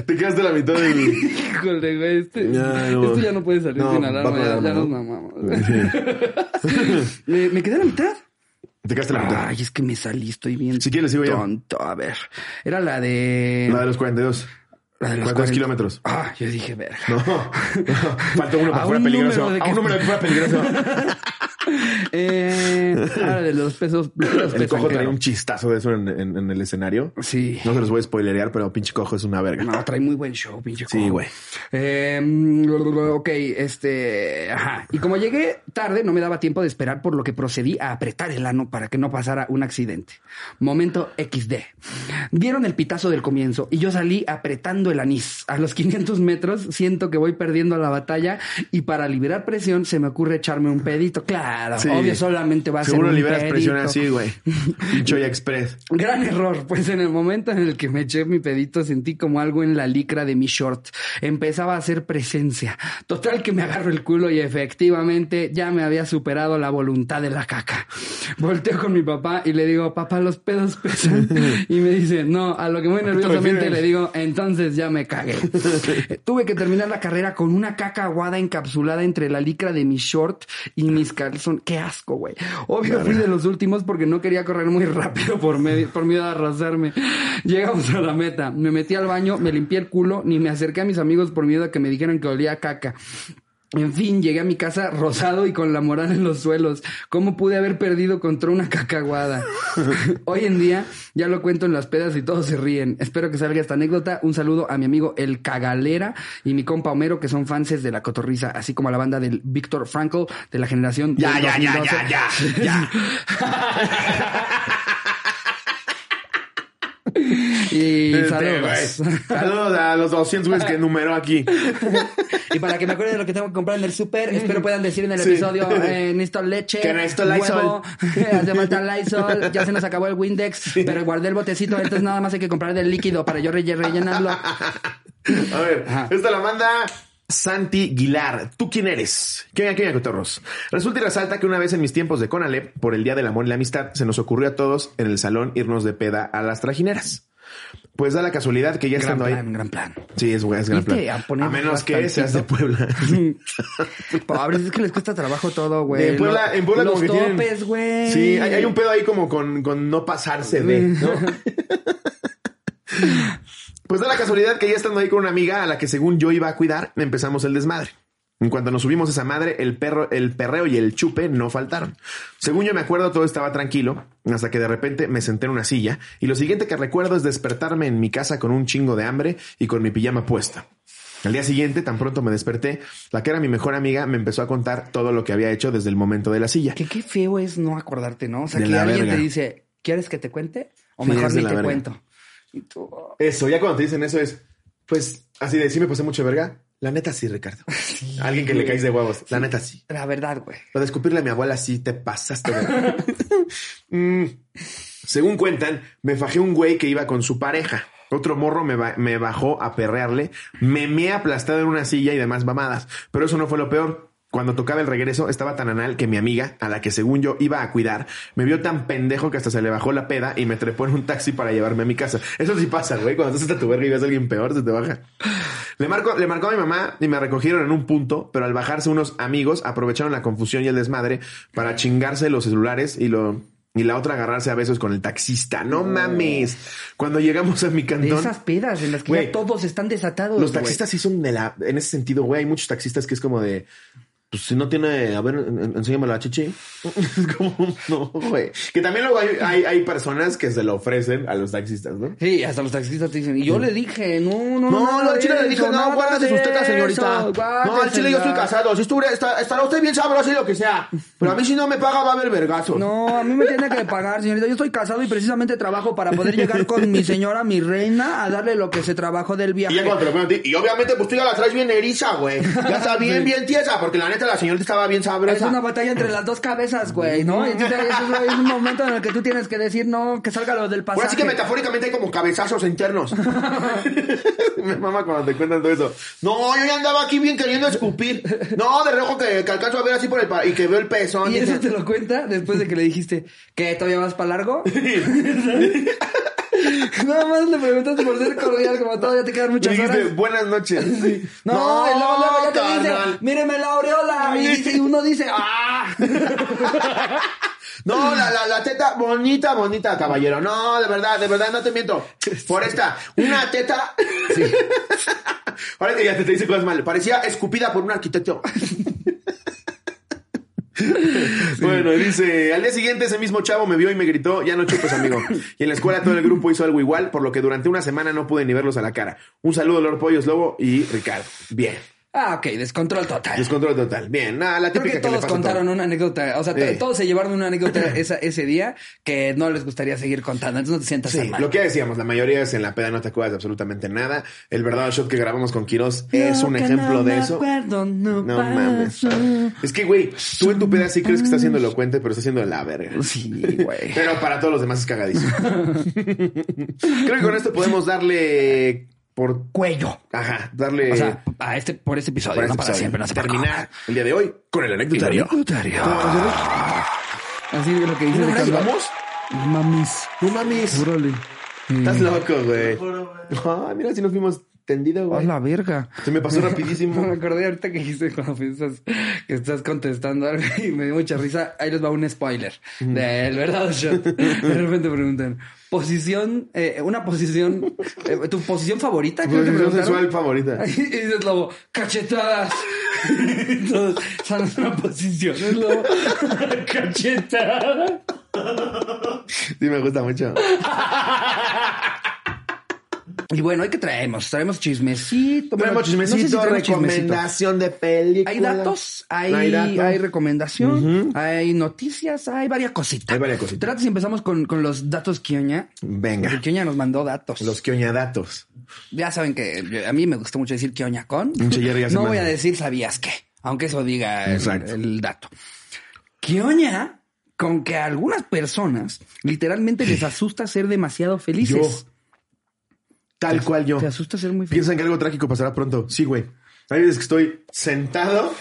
te quedaste la mitad del. Híjole, güey. Este, Ya, no. esto ya no puede salir No, sin alarma. Ya, nos mamamos. ¿Me, ¿Me quedé la mitad? Te quedaste la mitad. Ay, es que me salí, estoy bien Si quieres, sigo yo. tonto. A ver. Era la de... La de los 42. La de los 42 40. kilómetros. Ah, yo dije, verga. No, no. Falta uno para A fuera un peligroso. A que- un número que fuera peligroso. Eh, de los pesos. los El cojo trae un chistazo de eso en, en- en el escenario. Sí. No se los voy a spoilerear, pero pinche cojo es una verga. No, trae muy buen show, pinche Sí, cojo. güey. Eh, ok, este. Ajá. Y como llegué tarde, no me daba tiempo de esperar, por lo que procedí a apretar el ano para que no pasara un accidente. Momento XD. Vieron el pitazo del comienzo y yo salí apretando el anís. A los 500 metros siento que voy perdiendo la batalla y para liberar presión se me ocurre echarme un pedito. Claro, Sí. obvio, solamente va a Seguro ser un liberas presión así, güey. Pinchoya Express. Gran error, pues en el momento en el que me eché mi pedito sentí como algo en la licra de mi short. Empezaba a hacer presencia. Total que me agarro el culo y efectivamente ya me había superado la voluntad de la caca. Volteo con mi papá y le digo, papá, los pedos pesan. Y me dice, no, a lo que muy nerviosamente le digo, entonces ya me cagué. Tuve que terminar la carrera con una caca aguada encapsulada entre la licra de mi short y mis calzones. Qué asco, güey. Obvio fui de los últimos porque no quería correr muy rápido por, medio- por miedo a arrasarme. Llegamos a la meta. Me metí al baño, me limpié el culo, ni me acerqué a mis amigos por miedo a que me dijeran que olía a caca. En fin, llegué a mi casa rosado y con la moral en los suelos. ¿Cómo pude haber perdido contra una cacaguada? Hoy en día ya lo cuento en las pedas y todos se ríen. Espero que salga esta anécdota. Un saludo a mi amigo El Cagalera y mi compa Homero, que son fanses de la cotorriza, así como a la banda del Víctor Frankl de la generación Ya, del ya, ya, 2012. ya, ya, ya. Y Este, saludos. Saludos a los 200 güeyes que numeró aquí. Y para que me acuerde de lo que tengo que comprar en el súper, espero puedan decir en el Sí. episodio, eh, necesito leche, Que necesito Lysol. hace falta Lysol, ya se nos acabó el Windex, pero guardé el botecito, entonces nada más hay que comprar del líquido para yo relle- rellenarlo. A ver, Ajá. esta la manda Santi Guilar. ¿Tú quién eres? ¿Quién quién cotorros? Resulta y resalta que una vez en mis tiempos de Conalep, por el Día del Amor y la Amistad, se nos ocurrió a todos en el salón irnos de peda a las trajineras. Pues da la casualidad que ya Gran estando plan, ahí. gran plan. Sí, es, es gran plan. a A menos que seas de Puebla. Pobres, es que les cuesta trabajo todo, güey. En Puebla, en Puebla Los como que tienen- topes, güey. Sí, hay, hay un pedo ahí como con, con no pasarse de, ¿no? pues da la casualidad que ya estando ahí con una amiga a la que según yo iba a cuidar, empezamos el desmadre. En cuanto nos subimos a esa madre, el perro, el perreo y el chupe no faltaron. Según yo me acuerdo, todo estaba tranquilo, hasta que de repente me senté en una silla, y lo siguiente que recuerdo es despertarme en mi casa con un chingo de hambre y con mi pijama puesta. Al día siguiente, tan pronto me desperté, la que era mi mejor amiga me empezó a contar todo lo que había hecho desde el momento de la silla. Que qué feo es no acordarte, ¿no? O sea, De que alguien verga. te dice, ¿quieres que te cuente? O Sí, mejor ni te verga. cuento. Y tú, oh, Eso, ya cuando te dicen eso es, pues, así de sí me pasé mucha verga. La neta sí, Ricardo. Alguien que le caes de huevos. La neta sí. la verdad, güey. Lo de escupirle a mi abuela sí te pasaste de... Mm. Según cuentan, me fajé un güey que iba con su pareja. Otro morro me, ba- me bajó a perrearle, me me aplastado en una silla y demás mamadas. Pero eso no fue lo peor. Cuando tocaba el regreso, estaba tan anal que mi amiga, a la que según yo iba a cuidar, me vio tan pendejo que hasta se le bajó la peda y me trepó en un taxi para llevarme a mi casa. Eso sí pasa, güey. Cuando estás hasta tu verga y ves a alguien peor, se te baja. Le, marco, le marcó a mi mamá y me recogieron en un punto, pero al bajarse unos amigos aprovecharon la confusión y el desmadre para chingarse los celulares y lo y la otra agarrarse a besos con el taxista. No mames. Cuando llegamos a mi De cantón. esas pedas en las que ya todos están desatados. Los taxistas sí son de la. En ese sentido, güey, hay muchos taxistas que es como de. Pues si no tiene. A ver, en- en- enséñame la chichi. Es como, no, güey. Que también luego hay, hay, hay personas que se lo ofrecen a los taxistas, ¿no? Sí, hasta los taxistas te dicen. Y yo le dije, no, no, No, nada no, al chile le dije, no, de sus tetas, señorita. No, al chile yo estoy casado. Si estuviera, está- estará usted bien sabroso y lo que sea. Pero a mí si no me paga va a haber vergazo. No, a mí me tiene que pagar, señorita. Yo estoy casado y precisamente trabajo para poder llegar con mi señora, mi reina, a darle lo que se trabajó del Y ya viaje. cuando te lo ponen a ti. Y obviamente, pues tú ya la traes bien eriza, güey. Ya está bien, bien tiesa. Porque la neta, la señorita estaba bien Es sabrosa. una batalla entre las dos cabezas, güey, ¿no? Y entonces es un momento en el que tú tienes que decir, no, que salga lo del pasaje. Ahora sí que metafóricamente hay como cabezazos internos. Me mama cuando te cuentan todo eso. No, yo ya andaba aquí bien queriendo escupir. No, de rojo que, que alcanzo a ver así por el pa- y que veo el pezón. Y eso te lo cuenta después de que le dijiste que todavía vas para largo. Nada más le preguntaste por ser cordial, como todavía te quedan muchas dijiste, horas. buenas noches. No, y luego, luego ya te dice, míreme la aureola. Y, dice- y uno dice, ¡ah! No, la, la, la teta bonita, bonita, caballero. No, de verdad, de verdad, no te miento. Por esta, una teta. Ahora que ya te, te dice cosas mal. Parecía escupida por un arquitecto. Bueno, dice, al día siguiente ese mismo chavo me vio y me gritó, ya no chupes, amigo. Y en la escuela todo el grupo hizo algo igual, por lo que durante una semana no pude ni verlos a la cara. Un saludo, Lord Pollos Lobo y Ricardo. Bien. Ah, ok, descontrol total. Descontrol total. Bien. Nada, la Creo típica que que, le todos contaron una anécdota, o sea, todos se llevaron una anécdota esa, ese día que no les gustaría seguir contando, entonces no te sientas Sí, mal. lo que decíamos, la mayoría es en la peda no te acuerdas de absolutamente nada. El verdadero shot que grabamos con Quiroz es un que ejemplo no de me eso. acuerdo, no No mames. Es que, güey, tú en tu peda sí crees que estás siendo elocuente, pero estás haciendo la verga. Sí, güey. Pero para todos los demás es cagadísimo. Creo que con esto podemos darle por... Cuello. Ajá, darle... O sea, a este, por este episodio, por no este para episodio. siempre, no se preocupe. Terminar el día de hoy con el anecdotario. anecdotario. ¿Cómo vamos? Así es lo que dice ¿Una hora Ricardo. llevamos? Mamis. No mames. Órale. Estás loco, güey. Mira, si nos fuimos tendido, A güey. la verga. Se me pasó Me repidísimo. acordé ahorita que dijiste cuando piensas que estás contestando algo y me dio mucha risa. Ahí les va un spoiler del verdadero shot. De repente preguntan, posición, eh, una posición, eh, tu posición favorita. Que Posición sexual favorita. Y dices lobo, cachetadas. Entonces, es una posición, es lobo. cachetadas. Sí, me gusta mucho. Y bueno, ¿hoy qué traemos? Traemos chismecito. Traemos no sé si chismecito, recomendación de película. Hay datos, hay, Hay hay, datos. recomendación, hay noticias, hay varias cositas. Hay varias cositas. Trata si empezamos con, con los datos Kioña. Venga. Porque Kioña nos mandó datos. Los quioñadatos. Ya saben que a mí me gusta mucho decir Kioña con. Sí, ya- no voy a decir sabías qué, aunque eso diga el, el dato. Kioña con que a algunas personas literalmente les asusta ser demasiado felices. Tal cual yo. Te asusta ser muy feliz. Piensan que algo trágico pasará pronto. Sí, güey. Hay veces que estoy sentado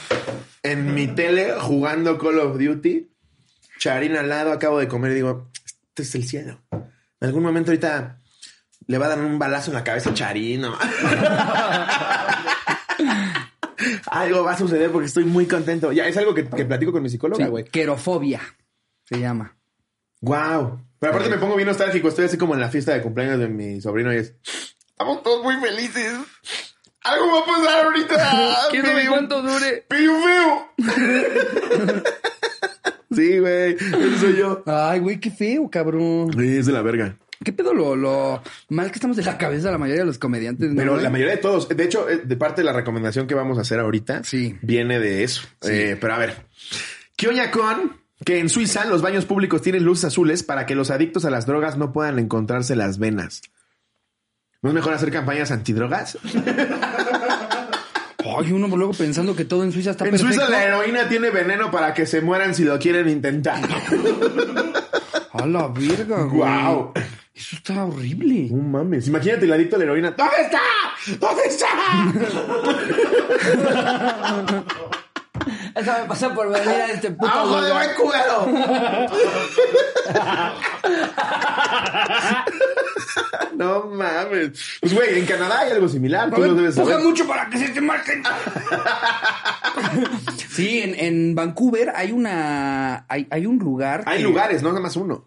en mi tele jugando Call of Duty. Charín al lado, acabo de comer y digo, este es el cielo. En algún momento ahorita le va a dar un balazo en la cabeza a Charín. ¿no? algo va a suceder porque estoy muy contento. Ya es algo que, que platico con mi psicóloga, Sí, güey. querofobia se llama. Wow. Pero aparte me pongo bien nostálgico. Estoy así como en la fiesta de cumpleaños de mi sobrino y es. Estamos todos muy felices. Algo va a pasar ahorita. ¿Quién sabe cuánto dure? un feo. sí, güey. Eso soy yo. Ay, güey, qué feo, cabrón. Sí, es de la verga. ¿Qué pedo lo, lo mal que estamos de la cabeza la mayoría de los comediantes? ¿no, Pero güey? la mayoría de todos. De hecho, eh, de parte de la recomendación que vamos a hacer ahorita, Sí. viene de eso. Eh, pero a ver. Kioña Con, que en Suiza los baños públicos tienen luces azules para que los adictos a las drogas no puedan encontrarse las venas. ¿No es mejor hacer campañas antidrogas? Ay, uno luego pensando que todo en Suiza está En perfecto. Suiza la heroína tiene veneno para que se mueran si lo quieren intentar. A la verga, güey. Guau. Eso está horrible. No mames. Imagínate el adicto a la heroína. ¿Dónde está? ¿Dónde está? Está me pasa por venir a este puto ¡Abajo de buen cubero! no mames. Pues, güey, en Canadá hay algo similar. Tú lo debes saber. mucho para que se te marquen. sí, en, en Vancouver hay una. Hay, hay un lugar. Hay que- lugares, no nada más uno,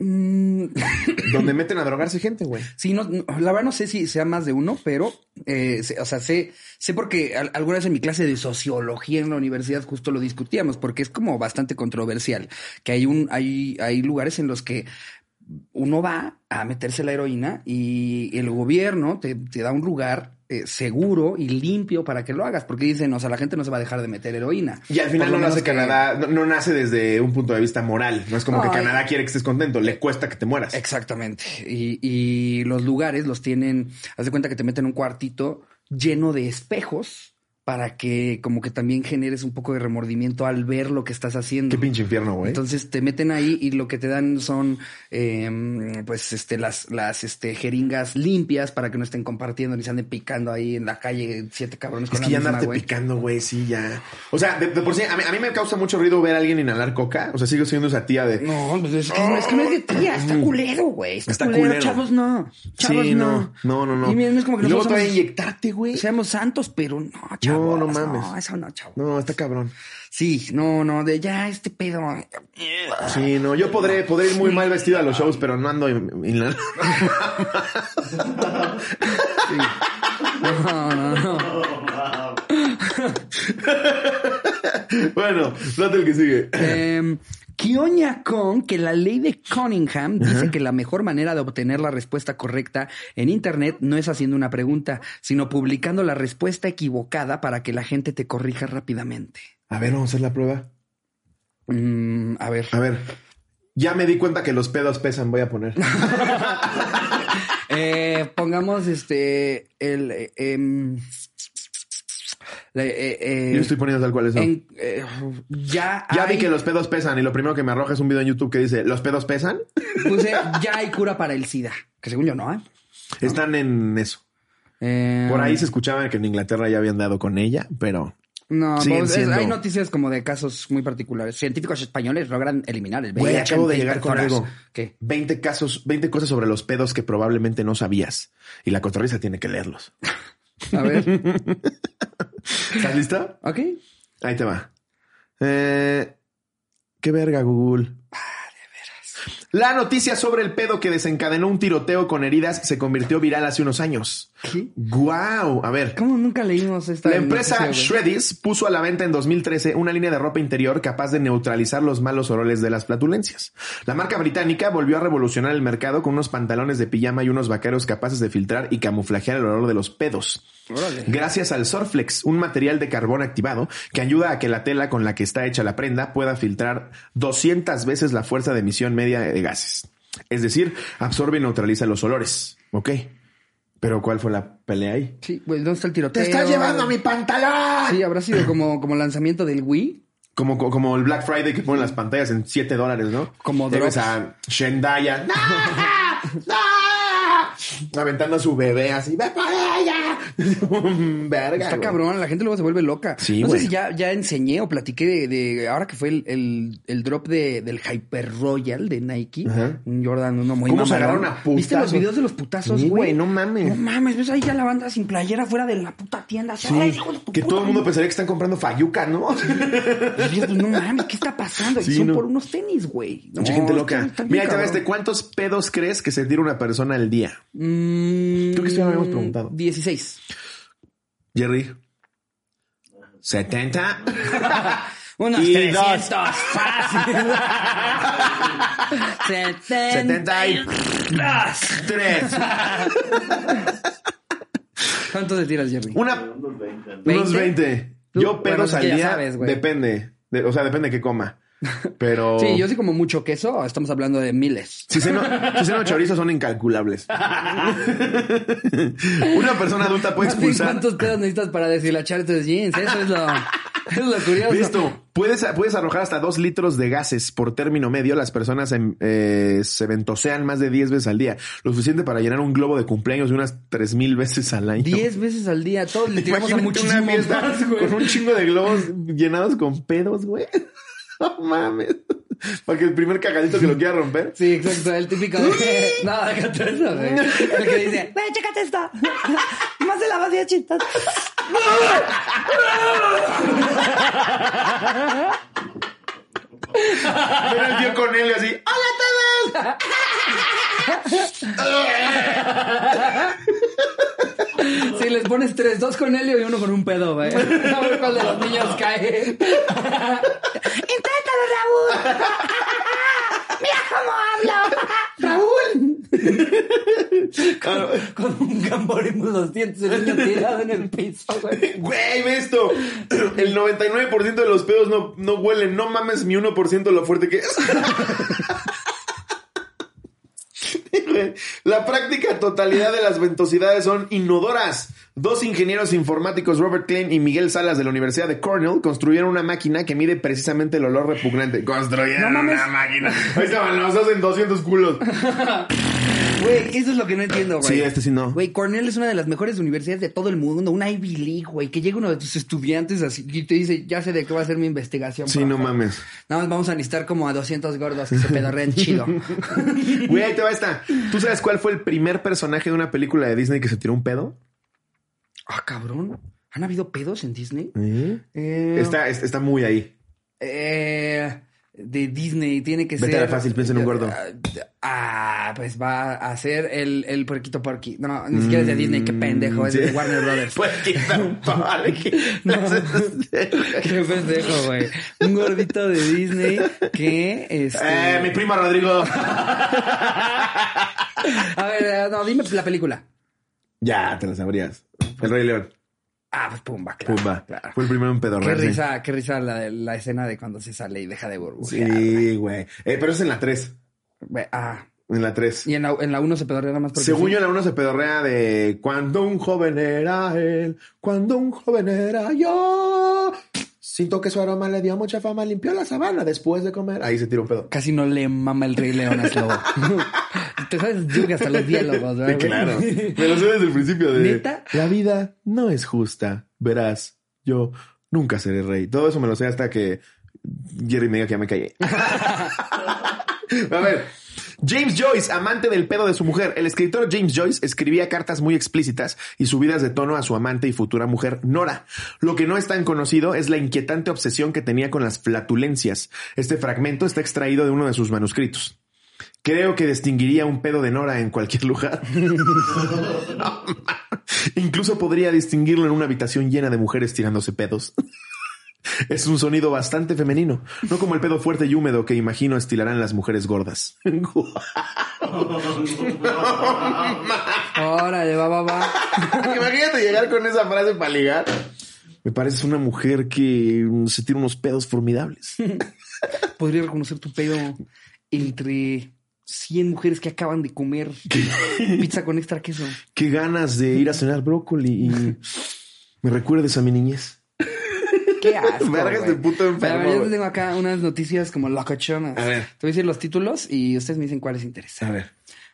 donde meten a drogarse gente, güey. Sí, no, la verdad no sé si sea más de uno, pero, eh, sé- o sea, sé, sé porque al- alguna vez en mi clase de sociología en la universidad justo lo discutíamos, porque es como bastante controversial, que hay un, hay, hay lugares en los que uno va a meterse la heroína y el gobierno te, te da un lugar eh, seguro y limpio para que lo hagas, porque dicen, o sea, la gente no se va a dejar de meter heroína. Y al final no que- Canadá, no, no nace desde un punto de vista moral. No es como que. Canadá quiere que estés contento, le cuesta que te mueras. Exactamente. Y, y los lugares los tienen, haz de cuenta que te meten un cuartito lleno de espejos para que como que también generes un poco de remordimiento al ver lo que estás haciendo. Qué pinche infierno, güey. Entonces te meten ahí y lo que te dan son eh, pues este las las este jeringas limpias para que no estén compartiendo ni se anden picando ahí en la calle siete cabrones Es con que la ya misma, andarte picando, güey, sí, ya. O sea, de, de por sí, a mí, a mí me causa mucho ruido ver a alguien inhalar coca. O sea, sigo siendo esa tía de. No, pues es que, es que no es de tía, está culero, güey. Está, Está culero. culero. Chavos, no. Chavos, sí, no. no, no, no, no. Y miren, es como que y luego nosotros todavía somos- inyectarte, güey. Seamos santos, pero no, chavos. no mames. No, eso no, chavos. No, está cabrón. Sí, no, no, de ya este pedo. Sí, no, yo podré, podré ir muy mal vestido a los shows, pero no ando in- inhalando. No, no, no. bueno, plata el que sigue. Eh, Kioña con que la ley de Cunningham dice que la mejor manera de obtener la respuesta correcta en Internet no es haciendo una pregunta, sino publicando la respuesta equivocada para que la gente te corrija rápidamente. A ver, vamos a hacer la prueba. Mm, a ver. A ver. Ya me di cuenta que los pedos pesan, voy a poner. Eh, pongamos este el eh, em, eh, eh, Yo estoy poniendo tal cual eso. en- eh, ya Ya vi que los pedos pesan y lo primero que me arroja es un video en YouTube que dice, ¿los pedos pesan? puse, ya hay cura para el SIDA, que según yo no. Están en eso. Por ahí se escuchaba que en Inglaterra ya habían dado con ella, pero No, pues, siendo- hay noticias como de casos muy particulares. Científicos españoles logran eliminar el Güey, acabo de llegar con algo. ¿Qué? 20 casos, 20 cosas sobre los pedos que probablemente no sabías. Y la cotorriza tiene que leerlos. A ver. ¿Estás listo? ok. Ahí te va. Eh, qué verga, Google. La noticia sobre el pedo que desencadenó un tiroteo con heridas se convirtió viral hace unos años. ¿Qué? ¡Guau! A ver. ¿Cómo nunca leímos esta La empresa noticia? Shreddies puso a la venta en 2013 una línea de ropa interior capaz de neutralizar los malos olores de las flatulencias. La marca británica volvió a revolucionar el mercado con unos pantalones de pijama y unos vaqueros capaces de filtrar y camuflajear el olor de los pedos. Órale. Gracias al Surflex, un material de carbón activado que ayuda a que la tela con la que está hecha la prenda pueda filtrar 200 veces la fuerza de emisión media de gases. Es decir, absorbe y neutraliza los olores. Ok. Pero ¿cuál fue la pelea ahí? Sí, güey, ¿dónde está el tiroteo? pantalón! Sí, habrá sido como, como lanzamiento del Wii. Como, como el Black Friday que ponen las pantallas en 7 dólares, ¿no? Como Te drops. a Shendaya. ¡No! ¡No! Aventando a su bebé así. ¡Ve por ella! Verga. Está güey. cabrón, la gente luego se vuelve loca. Sí, no sé si ya, ya enseñé o platiqué de, de- ahora que fue el, el, el drop de, del Hyper Royal de Nike. Ajá. Un Jordan, uno muy ¿Cómo se agarraron a putazos? ¿Viste los videos de los putazos, Sí, güey? no mames. No mames, ves ahí ya la banda sin playera fuera de la puta tienda. Sí, Ay, hijo de tu que puta todo el mundo pensaría que están comprando Fayuca, ¿no? No mames, ¿qué está pasando? Sí, y son no. por unos tenis, güey. No, Mucha gente loca. Mira, te ves. ¿de cuántos pedos crees que se tira una persona al día? Mm, Creo que sí lo habíamos preguntado. 16. Jerry. 70. Unos Y 300. dos. Fácil. 70 y 3. ¿Cuánto te tiras, Jerry? Una, Unos 20. unos 20. 20. Tú, Yo ya día. sabes, depende. De- o sea, depende de qué coma. Pero. Sí, yo sí como mucho queso, estamos hablando de miles. Si ceno, si ceno chorizo son incalculables. Una persona adulta puede expulsar. ¿Cuántos pedos necesitas para deshilachar tus jeans? Eso es lo... Es lo curioso. Listo. Puedes, puedes arrojar hasta dos litros de gases por término medio. Las personas eh, se ventosean más de 10 veces al día. Lo suficiente para llenar un globo de cumpleaños de unas 3 mil veces al año. 10 veces al día. Todos le tiramos a una más, güey. con un chingo de globos llenados con pedos, güey. No mames. Para que el primer cagadito que lo quiera romper. Sí, exacto, el típico de... No, déjate eso, güey. El que dice, güey, chécate esto. Más de la vacía chistosa. Era el tío Cornelio así. ¡Hola a Si les pones tres, dos con Helio y uno con un pedo, güey. A ver cuál de los niños cae. Inténtalo, Raúl. Mira cómo hablo. Raúl. Con un gambor en los dientes, el niño tirado en el piso, güey. Güey, ve esto. El 99% de los pedos no, no huelen. No mames mi 1% lo fuerte que es. La práctica totalidad de las ventosidades son inodoras. Dos ingenieros informáticos, Robert Klein y Miguel Salas de la Universidad de Cornell, construyeron una máquina que mide precisamente el olor repugnante. Construyeron No una máquina. Ahí estaban los dos en 200 culos. Güey, eso es lo que no entiendo, güey. Sí, este sí no. Güey, Cornell es una de las mejores universidades de todo el mundo, una Ivy League, güey, que llega uno de tus estudiantes así y te dice, ya sé de qué va a ser mi investigación. Sí, no acá". mames. Nada más vamos a necesitar como a 200 gordos que se pedorreen chido. Güey, ahí te va esta. ¿Tú sabes cuál fue el primer personaje de una película de Disney que se tiró un pedo? ah, cabrón. ¿Han habido pedos en Disney? ¿Eh? Eh, Está, es- está muy ahí. eh, de Disney tiene que Vete ser. la fácil, piensa en un gordo. Ah, pues va a ser el, el puerquito porky. No, ni siquiera es de Disney, qué pendejo, es Sí. de Warner Brothers. Pues quita, vale, Qué pendejo, güey. Un gordito de Disney que este. Eh, mi primo Rodrigo. A ver, eh, no, dime la película. ya, te lo sabrías. El Rey León. Ah, pues Pumba, claro. Pumba. claro. Fue el primero en Qué pedorrear. sí. risa, qué risa la, la escena de cuando se sale y deja de burbujear. Sí, güey. Eh, pero es en la 3. Güey, Ah, En la 3. y en la, en la 1 se pedorrea nada más porque. Según sí. yo, en la 1 se pedorrea de cuando un joven era él, cuando un joven era yo. Siento que su aroma le dio mucha fama, limpió la sabana después de comer. Ahí se tiró un pedo. Casi no le mama el Rey León a Slobo. Te sabes, yo que hasta los diálogos, ¿verdad? Claro. Me lo sé desde el principio de ¿Neta? La vida no es justa. Verás, yo nunca seré rey. Todo eso me lo sé hasta que Jerry me diga que ya me callé. A ver. James Joyce, amante del pedo de su mujer. El escritor James Joyce escribía cartas muy explícitas y subidas de tono a su amante y futura mujer, Nora. Lo que no es tan conocido es la inquietante obsesión que tenía con las flatulencias. Este fragmento está extraído de uno de sus manuscritos. Creo que distinguiría un pedo de Nora en cualquier lugar. Incluso podría distinguirlo en una habitación llena de mujeres tirándose pedos. Es un sonido bastante femenino, no como el pedo fuerte y húmedo que imagino estilarán las mujeres gordas. Órale, va, va, va. Imagínate llegar con esa frase para ligar. Me pareces una mujer que se tira unos pedos formidables. Podría reconocer tu pedo entre 100 mujeres que acaban de comer pizza con extra queso. Qué ganas de ir a cenar brócoli y me recuerdes a mi niñez. Qué asco. Vergas de puto enfermo, Pero yo tengo acá unas noticias como locochonas. A ver. Te voy a decir los títulos y ustedes me dicen cuáles interesan. A ver.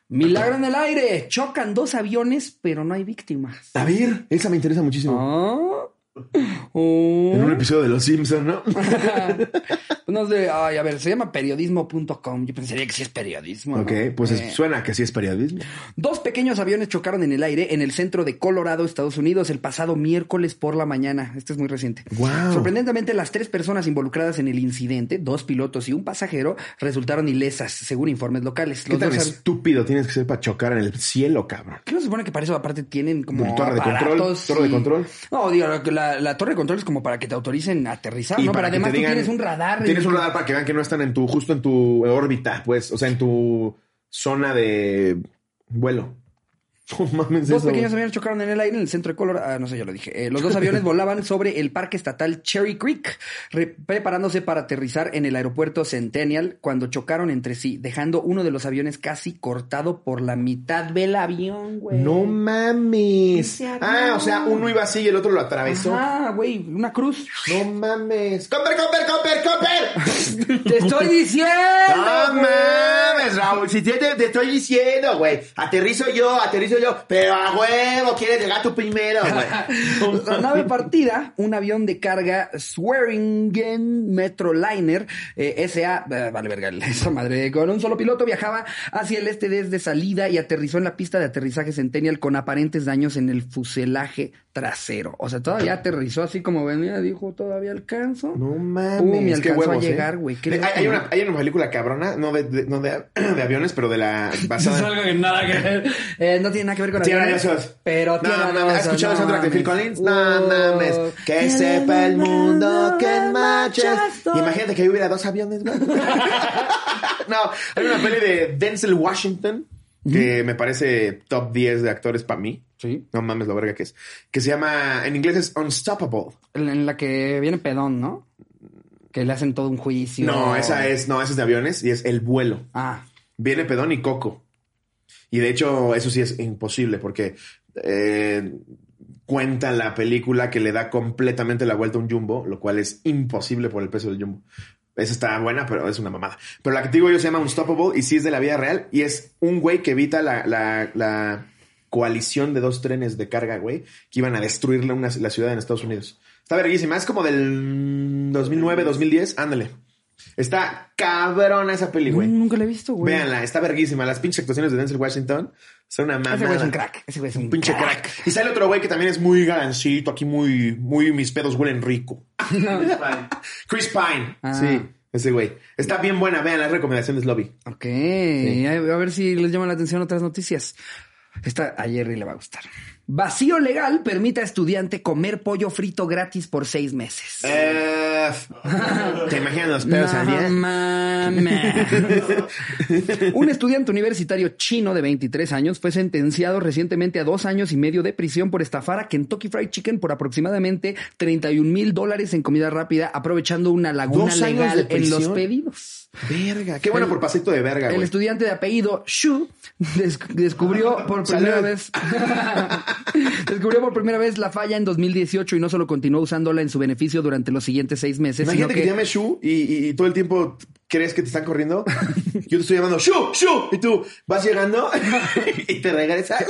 Milagro en el aire. Chocan dos aviones, pero no hay víctimas. A ver, esa me interesa muchísimo. Ah. Oh. En un episodio de Los Simpsons, ¿no? no sé, ay, a ver, se llama periodismo.com. Yo pensaría que sí es periodismo. ¿no? ok, pues es- Eh, suena que sí es periodismo. Dos pequeños aviones chocaron en el aire en el centro de Colorado, Estados Unidos, el pasado miércoles por la mañana. Este es muy reciente. Guau. Sorprendentemente, las tres personas involucradas en el incidente, dos pilotos y un pasajero, resultaron ilesas, según informes locales. ¿Qué Los tan dos estúpido tienes que ser para chocar en el cielo, cabrón? ¿Qué no se supone que para eso aparte tienen como Torre de control, torre de control. No, digo, la, la torre de control es como para que te autoricen a aterrizar, ¿no? Pero para además tú tienes un radar. Tienes en- un radar para que vean que no están en tu, justo en tu órbita, pues, o sea, en tu zona de vuelo. No mames Dos eso, pequeños aviones chocaron en el aire en el centro de Colorado. Ah, no sé, ya lo dije. Eh, los dos aviones volaban sobre el parque estatal Cherry Creek, re- preparándose para aterrizar en el aeropuerto Centennial cuando chocaron entre sí, dejando uno de los aviones casi cortado por la mitad del avión, güey. No mames. Ah, o sea, uno iba así y el otro lo atravesó. Ah, güey, una cruz. No mames. ¡Copper, copper, copper, copper! Te estoy diciendo. No mames, Raúl. Si te, te- te estoy diciendo, güey. Aterrizo yo, aterrizo yo. Pero a huevo, quieres llegar tú primero, güey. La nave partida, un avión de carga Swearingen Metroliner eh, SA, eh, vale verga, esa madre, con un solo piloto viajaba hacia el este desde salida y aterrizó en la pista de aterrizaje Centennial con aparentes daños en el fuselaje trasero. O sea, todavía aterrizó así como venía, dijo, todavía alcanzo. No mames. Y qué alcanzó a huevos, ¿eh? llegar, güey, Hay, ¿no? una, hay una película cabrona, no de, de- no de, de aviones, pero de la Es basada. algo que nada que ver. Eh, no tiene nada que ver con Tiene aviones, aviones. Pero No, tiene mames, ¿has escuchado el soundtrack de Phil. Collins? No mames. Que sepa el mundo que en marchas. estoy. Imagínate que hubiera dos aviones, güey. no, hay una peli de Denzel Washington que me parece top 10 de actores para mí. Sí. No mames, la verga que es. Que se llama, en inglés es Unstoppable. En la que viene pedón, ¿no? Que le hacen todo un juicio. No, esa es, no, esa es de aviones y es El vuelo. Ah, Viene Pedón y Coco. Y de hecho, eso sí es imposible porque eh, cuenta la película que le da completamente la vuelta a un jumbo, lo cual es imposible por el peso del jumbo. Esa está buena, pero es una mamada. Pero la que digo yo se llama Unstoppable y sí es de la vida real y es un güey que evita la, la, la coalición de dos trenes de carga, güey, que iban a destruirle una, la ciudad en Estados Unidos. Está verguísima. Es como del 2009, 2010. Ándale. Está cabrona esa peli, güey. nunca la he visto, güey. Véanla, está verguísima. Las pinches actuaciones de Denzel Washington son una mamada. Ese güey es un crack. Ese güey es un, Un pinche crack. Y sale otro güey que también es muy galancito, aquí muy, muy mis pedos huelen rico. Chris Pine. Ah. Sí, ese güey. Está bien buena, vean las recomendaciones Lobby. Ok, a a ver si les llama la atención otras noticias. Esta a Jerry le va a gustar. Vacío legal permite a estudiante comer pollo frito gratis por seis meses. Eh, ¿Te imaginas los pedos al día? No. Un estudiante universitario chino de 23 años fue sentenciado recientemente a dos años y medio de prisión por estafar a Kentucky Fried Chicken por aproximadamente 31 mil dólares en comida rápida, aprovechando una laguna ¿Dos años legal en los pedidos. Verga, qué bueno El- por pasito de verga, El estudiante de apellido Shu des- descubrió por Salud. primera vez descubrió por primera vez la falla en 2018 y no solo continuó usándola en su beneficio durante los siguientes seis meses, Imagínate que, que, te llames Shu y, y- y todo el tiempo crees que te están corriendo. Yo te estoy llamando Shu, Shu. Y tú vas llegando y te regresas.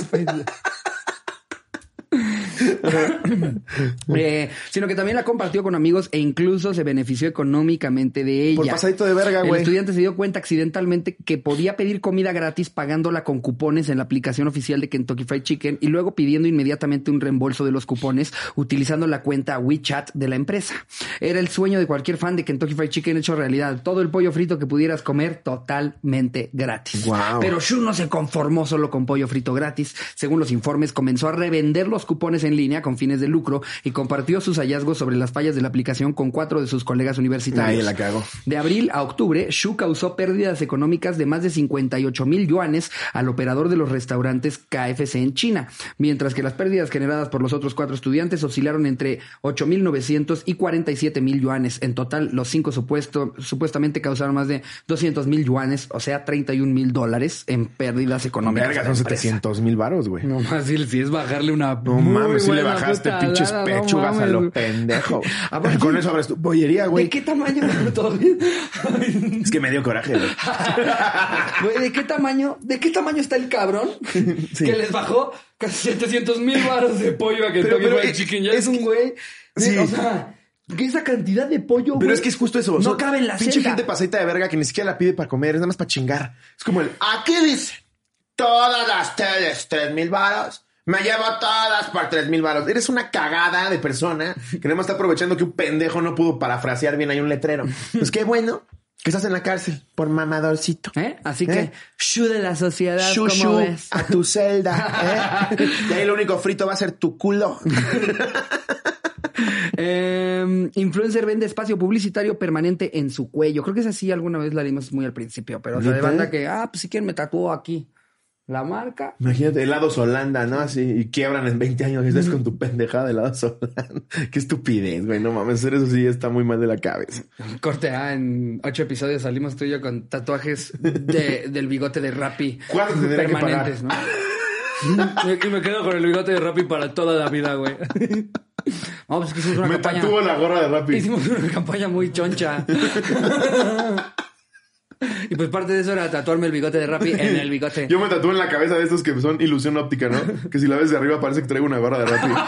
eh, sino que también la compartió con amigos e incluso se benefició económicamente de ella. Por pasadito de verga, El güey. estudiante se dio cuenta accidentalmente que podía pedir comida gratis pagándola con cupones en la aplicación oficial de Kentucky Fried Chicken y luego pidiendo inmediatamente un reembolso de los cupones utilizando la cuenta WeChat de la empresa. Era el sueño de cualquier fan de Kentucky Fried Chicken hecho realidad. Todo el pollo frito que pudieras comer totalmente gratis. Pero Shu no se conformó solo con pollo frito gratis. Según los informes, comenzó a revender los cupones en línea con fines de lucro y compartió sus hallazgos sobre las fallas de la aplicación con cuatro de sus colegas universitarios. Ahí la cagó. De abril a octubre, Shu causó pérdidas económicas de más de 58 mil yuanes al operador de los restaurantes KFC en China, mientras que las pérdidas generadas por los otros cuatro estudiantes oscilaron entre 8.900 y 47 mil yuanes. En total, los cinco supuesto, supuestamente causaron más de 200 mil yuanes, o sea, 31 mil dólares en pérdidas económicas. Verga, son empresa. 700 mil varos, güey. No más, si, es bajarle una. No muy mames, si le bajaste pinches no pechugas a mames, lo güey. pendejo. Aparte, Con eso abres tu bollería, güey. ¿De qué tamaño? ¿Todo bien? Es que me dio coraje, güey. Güey, ¿de qué tamaño? ¿De qué tamaño está el cabrón que les bajó casi 700 mil baros de pollo a Kentucky pero Fried es- Chicken? Ya es un que- güey. Sí. O sea, que esa cantidad de pollo, Pero güey, es que es justo eso. No son cabe en la Pinche celda. gente pasadita de verga que ni siquiera la pide para comer, es nada más para chingar. Es como el, aquí dice, todas las teles, tres mil varos. Me llevo todas por tres mil varos. Eres una cagada de persona que nada más está aprovechando que un pendejo no pudo parafrasear bien ahí un letrero. Pues qué bueno que estás en la cárcel por mamadorcito. ¿Eh? Así ¿Eh? que, shu de la sociedad, Shu, ¿cómo shu, ves? a tu celda. ¿eh? Y ahí lo único frito va a ser tu culo. Eh, influencer vende espacio publicitario permanente en su cuello. Creo que es así, alguna vez la dimos muy al principio, pero sea, de banda que, ah, pues si quieren me tatúo aquí. La marca. Imagínate, helados Holanda, ¿no? Así, y quiebran en 20 años y estás con tu pendejada de helados Holanda. Qué estupidez, güey. No mames, hacer eso sí está muy mal de la cabeza. Corte A, en ocho episodios salimos tú y yo con tatuajes de, del bigote de Rappi. ¿Cuánto tendría que pagar? permanentes, ¿no? y me quedo con el bigote de Rappi para toda la vida, güey. Vamos, es que hicimos una Me campaña. tatúo la gorra de Rappi. Hicimos una campaña muy choncha. Y pues parte de eso era tatuarme el bigote de Rappi en el bigote. Yo me tatúo en la cabeza de estos que son ilusión óptica, ¿no? Que si la ves de arriba parece que traigo una gorra de Rappi.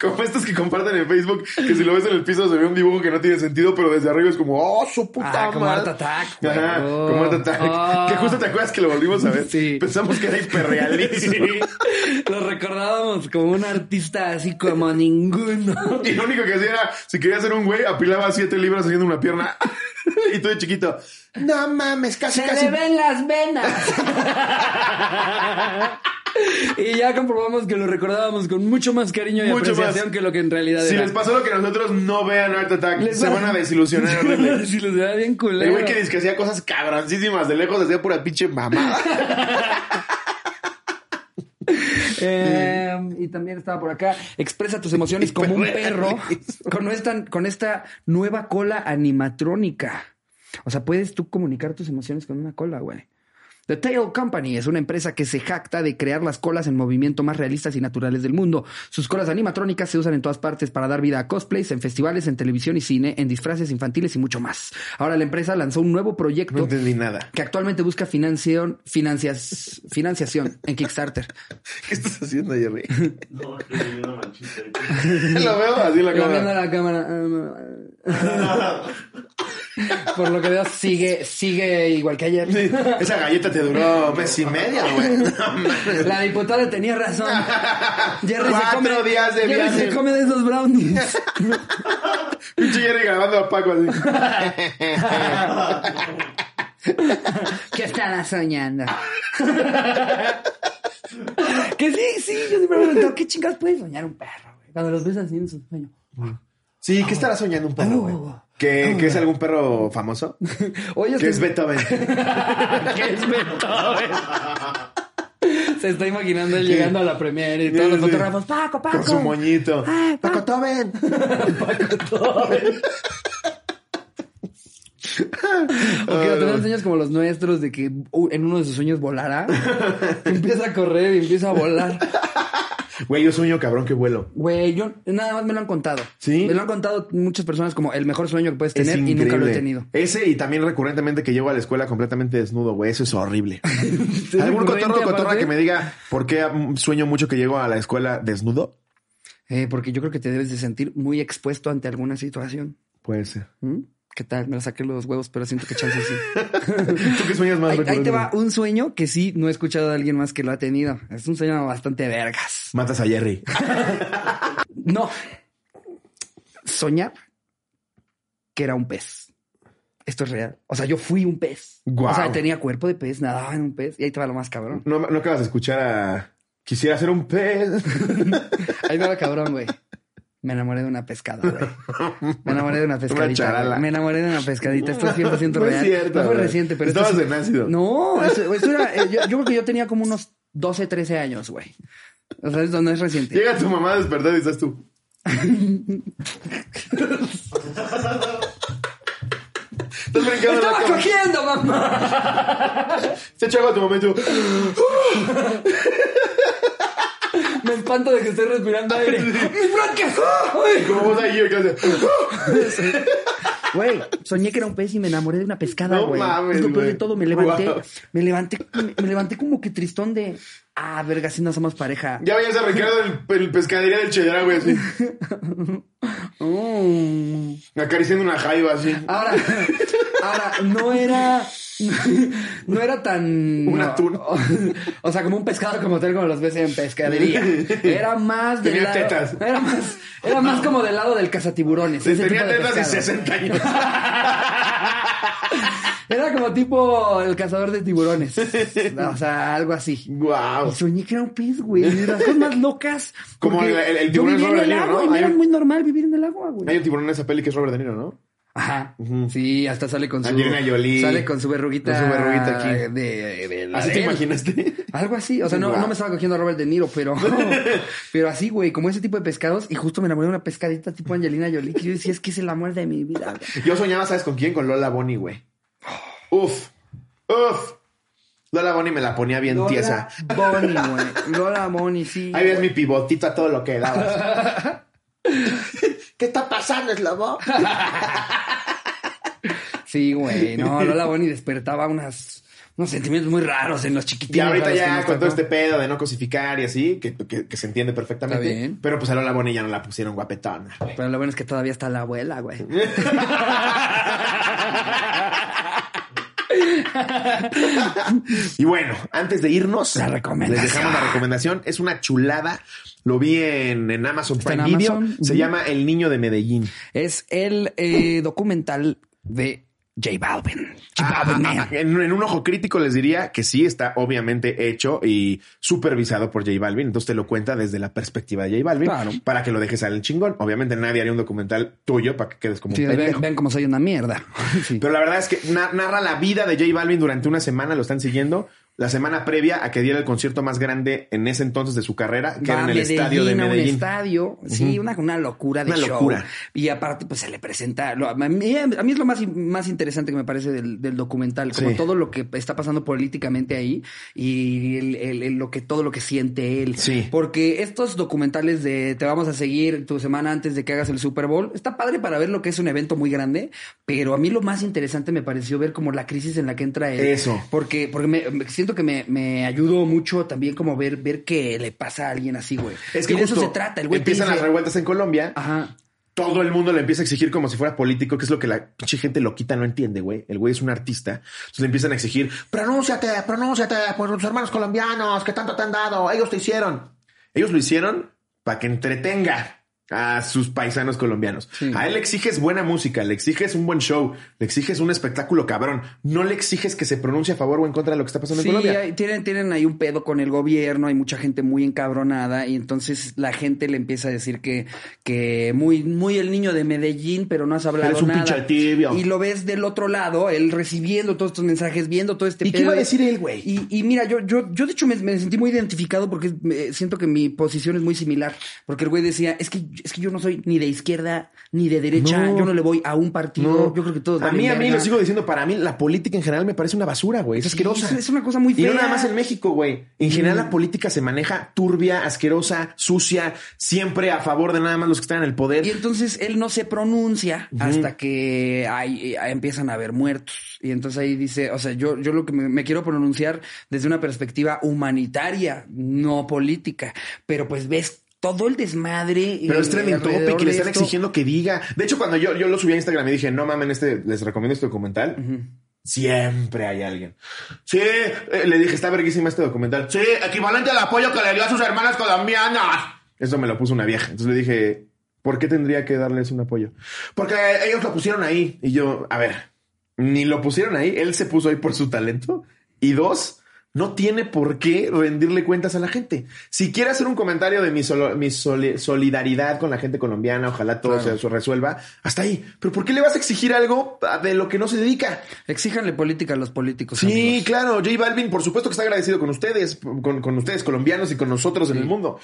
Como estos que comparten en Facebook, que si lo ves en el piso se ve un dibujo que no tiene sentido, pero desde arriba es como, oh, su puta Ah, como madre". Art Attack, güey. Ajá, Oh. como Art Attack. Oh. Que justo te acuerdas que lo volvimos a ver. Sí. Pensamos que era hiperrealísimo. Lo recordábamos como un artista así como ninguno. Y lo único que hacía era, si quería ser un güey, apilaba siete libras haciendo una pierna. y tú de chiquito, no mames, casi, Se casi. le ven las venas. y ya comprobamos que lo recordábamos con mucho más cariño y Mucho apreciación más. que lo que en realidad Si era. les pasó lo que a nosotros, no vean Art Attack. Les se va- van a desilusionar horrible. si les da bien culero. El güey que dice que hacía cosas cabroncísimas de lejos, hacía pura pinche mamada. Eh, y también estaba por acá. Expresa tus emociones como un perro con esta, con esta nueva cola animatrónica. O sea, puedes tú comunicar tus emociones con una cola, güey. The Tail Company es una empresa que se jacta de crear las colas en movimiento más realistas y naturales del mundo. Sus colas animatrónicas se usan en todas partes para dar vida a cosplays, en festivales, en televisión y cine, en disfraces infantiles y mucho más. Ahora la empresa lanzó un nuevo proyecto No entendí nada. que actualmente busca financiación, financias- financiación en Kickstarter. ¿Qué estás haciendo, Jerry? No, es que me dio una manchita ahí. Lo veo así en la viendo cámara. la cámara. Por lo que veo, sigue, sigue igual que ayer. Sí, esa galleta te duró mes y medio, güey. La diputada tenía razón. Jerry Cuatro días de Jerry viaje. se come de esos brownies. Pinche Jerry grabando a Paco así. ¿Qué estará soñando? que sí, sí, yo siempre me he preguntado, ¿qué chingados puede soñar un perro? güey? Cuando los ves así en su sueño. Sí, ¿qué estará soñando un perro, güey? ¿Que, que es algún perro famoso? Oye, Que es Beethoven. que es Beethoven. Se está imaginando él llegando a la premiere y todos los fotógrafos, Paco, Paco. Con su moñito. Ay, Paco Paco. Toben. O que tener sueños como los nuestros de que uh, en uno de sus sueños volará. empieza a correr y empieza a volar. Güey, yo sueño cabrón que vuelo. Güey, yo nada más me lo han contado. ¿Sí? Me lo han contado muchas personas como el mejor sueño que puedes Es tener y nunca lo he tenido. Ese y también recurrentemente que llego a la escuela completamente desnudo, güey. Eso es horrible. ¿Algún cotorro o cotorra que me diga por qué sueño mucho que llego a la escuela desnudo? Eh, porque yo creo que te debes de sentir muy expuesto ante alguna situación. Puede ser. ¿Mm? ¿Qué tal? Me lo saqué los huevos, pero siento que chance sí. ¿Tú qué sueñas más Ahí, ahí te va un sueño que sí no he escuchado de alguien más que lo ha tenido. Es un sueño bastante vergas. Matas a Jerry. No. Soñar que era un pez. Esto es real. O sea, yo fui un pez. Guau. O sea, tenía cuerpo de pez, nadaba en un pez. Y ahí te va lo más cabrón. No, no acabas de escuchar a... Quisiera ser un pez. Ahí va cabrón, güey. Me enamoré de una pescada, güey. Me enamoré de una pescadita. Me enamoré de una pescadita. Esto es 100% No es real. cierto, no fue reciente, pero... esto Estabas es- de nácido. No, eso, eso era... eh, Yo, yo creo que yo tenía como unos 12, 13 años, güey. O sea, esto no es reciente. Llega tu mamá a despertar y estás tú. Estás brincando en la ¡Estaba cogiendo, mamá! Se echa agua a tu tú. Me espanto de que estoy respirando aire. ¡Mis bronquias! ¡Ay! Como vos ahí, yo que hace. Güey, soñé que era un pez y me enamoré de una pescada, No güey. mames, es lo peor güey. de todo. Me levanté, Wow. me levanté, me, me levanté como que tristón de. Ah, verga, si no somos pareja. Ya veías a Ricardo en el pescadería del Chedra, güey, así. Mm. Acariciando una jaiba, así. Ahora, ahora, no era. No era tan. Un atún. O, o sea, como un pescado como tal, como los ves en pescadería. Era más del Tenía lado- tetas. Era más, era más como del lado del cazatiburones. Ese tenía de tetas y pescado. 60 años. Era como tipo el cazador de tiburones. O sea, algo así. Guau. Y soñé que era un pez, güey. De las cosas más locas. Como el- el- el yo tiburón vivía en el De agua ¿no? y me Hay era muy normal vivir en el agua, Hay güey. un tiburón en esa peli que es Robert De Niro, ¿no? Ajá. Sí, hasta sale con su. Angelina Jolie. Sale con su verruguita. Con su verruguita aquí. De, de la ¿Así te imaginaste? Algo así. O sea, no, Wow. no me estaba cogiendo a Robert De Niro, pero. pero así, güey, como ese tipo de pescados. Y justo me enamoré de una pescadita tipo Angelina Jolie. Que yo decía, es que es el amor de mi vida. güey. Yo soñaba, ¿sabes con quién? Con Lola Bonnie, güey. Uf. Uf. Lola Bonnie me la ponía bien tiesa. Lola Bonnie, güey. Lola Bonnie, sí. Ahí ves mi pivotito a todo lo que dabas. ¿Qué está pasando, Slobo? Sí, güey. No, Lola Bonnie despertaba unas, unos sentimientos muy raros en los chiquitines. Y ahorita ya nos con todo este pedo de no cosificar y así, que, que- que se entiende perfectamente. Está bien. Pero pues a Lola Bonnie ya no la pusieron guapetona. güey. Pero lo bueno es que todavía está la abuela, güey. Y bueno, antes de irnos, La les dejamos la recomendación. Es una chulada. Lo vi en, en Amazon Prime en Video. Amazon. Se llama El Niño de Medellín. Es el eh, documental de J Balvin. J Ah, Balvin, ah, ah, en, en un ojo crítico les diría que sí está obviamente hecho y supervisado por J Balvin. Entonces te lo cuenta desde la perspectiva de J Balvin Claro. para que lo dejes al chingón. Obviamente nadie haría un documental tuyo para que quedes como Sí, un ven, pendejo. ven cómo soy una mierda. Sí. Pero la verdad es que na- narra la vida de J Balvin durante una semana, lo están siguiendo. La semana previa a que diera el concierto más grande en ese entonces de su carrera, que Va era en el estadio de a un Medellín. estadio, sí, una, una locura de Una show. locura. Y aparte, pues se le presenta. lo- a, mí, a mí es lo más, más interesante que me parece del, del documental, como Sí. todo lo que está pasando políticamente ahí y el- el- el- lo que todo lo que siente él. Sí. Porque estos documentales de te vamos a seguir tu semana antes de que hagas el Super Bowl, está padre para ver lo que es un evento muy grande, pero a mí lo más interesante me pareció ver como la crisis en la que entra él. Eso. Porque, porque me, me- siento que me, me ayudó mucho también como ver, ver que le pasa a alguien así, güey. Es que y de eso se trata. El güey empiezan dice- las revueltas en Colombia. Ajá. todo el mundo le empieza a exigir como si fuera político, que es lo que la pinche gente loquita no entiende, güey. El güey es un artista. Entonces le empiezan a exigir, pronúnciate, pronúnciate por los hermanos colombianos que tanto te han dado. Ellos te hicieron. Ellos lo hicieron para que entretenga a sus paisanos colombianos. Sí. A él le exiges buena música, le exiges un buen show, le exiges un espectáculo cabrón. No le exiges que se pronuncie a favor o en contra de lo que está pasando Sí, en Colombia. hay- tienen, tienen ahí un pedo con el gobierno, hay mucha gente muy encabronada y entonces la gente le empieza a decir que, que muy, muy el niño de Medellín, pero no has hablado Eres un nada. pinche tibio. Y lo ves del otro lado, él recibiendo todos estos mensajes, viendo todo este ¿Y qué pedo. iba a decir él, güey? Y, y mira, yo, yo, yo de hecho me, me sentí muy identificado porque siento que mi posición es muy similar. Porque el güey decía, es que, es que yo no soy ni de izquierda ni de derecha, No. yo no le voy a un partido, yo creo que todos A mí, a mí, lo sigo diciendo, para mí la política en general me parece una basura, güey. Es asquerosa. es- es una cosa muy Y no fea. nada más en México, güey. En general Mm. la política se maneja turbia, asquerosa, sucia, siempre a favor de nada más los que están en el poder. Y entonces él no se pronuncia hasta que hay, eh, empiezan a haber muertos. Y entonces ahí dice, o sea, yo, yo lo que me, me quiero pronunciar desde una perspectiva humanitaria, no política. Pero pues ves todo el desmadre. Pero es trending topic y le están esto. exigiendo que diga. De hecho, cuando yo, yo lo subí a Instagram y dije, no mamen, este, les recomiendo este documental. Siempre hay alguien. Sí, eh, le dije, está verguísima este documental. Sí, equivalente al apoyo que le dio a sus hermanas colombianas. Eso me lo puso una vieja. Entonces le dije, ¿por qué tendría que darles un apoyo? Porque ellos lo pusieron ahí. Y yo, a ver, ni lo pusieron ahí. Él se puso ahí por su talento. Y dos, no tiene por qué rendirle cuentas a la gente. Si quiere hacer un comentario de mi, solo- mi soli- solidaridad con la gente colombiana, ojalá todo Claro. se resuelva, hasta ahí. Pero ¿por qué le vas a exigir algo de lo que no se dedica? Exíjanle política a los políticos. Sí, amigos. claro, J Balvin, por supuesto que está agradecido con ustedes, con, con ustedes colombianos y con nosotros en el mundo.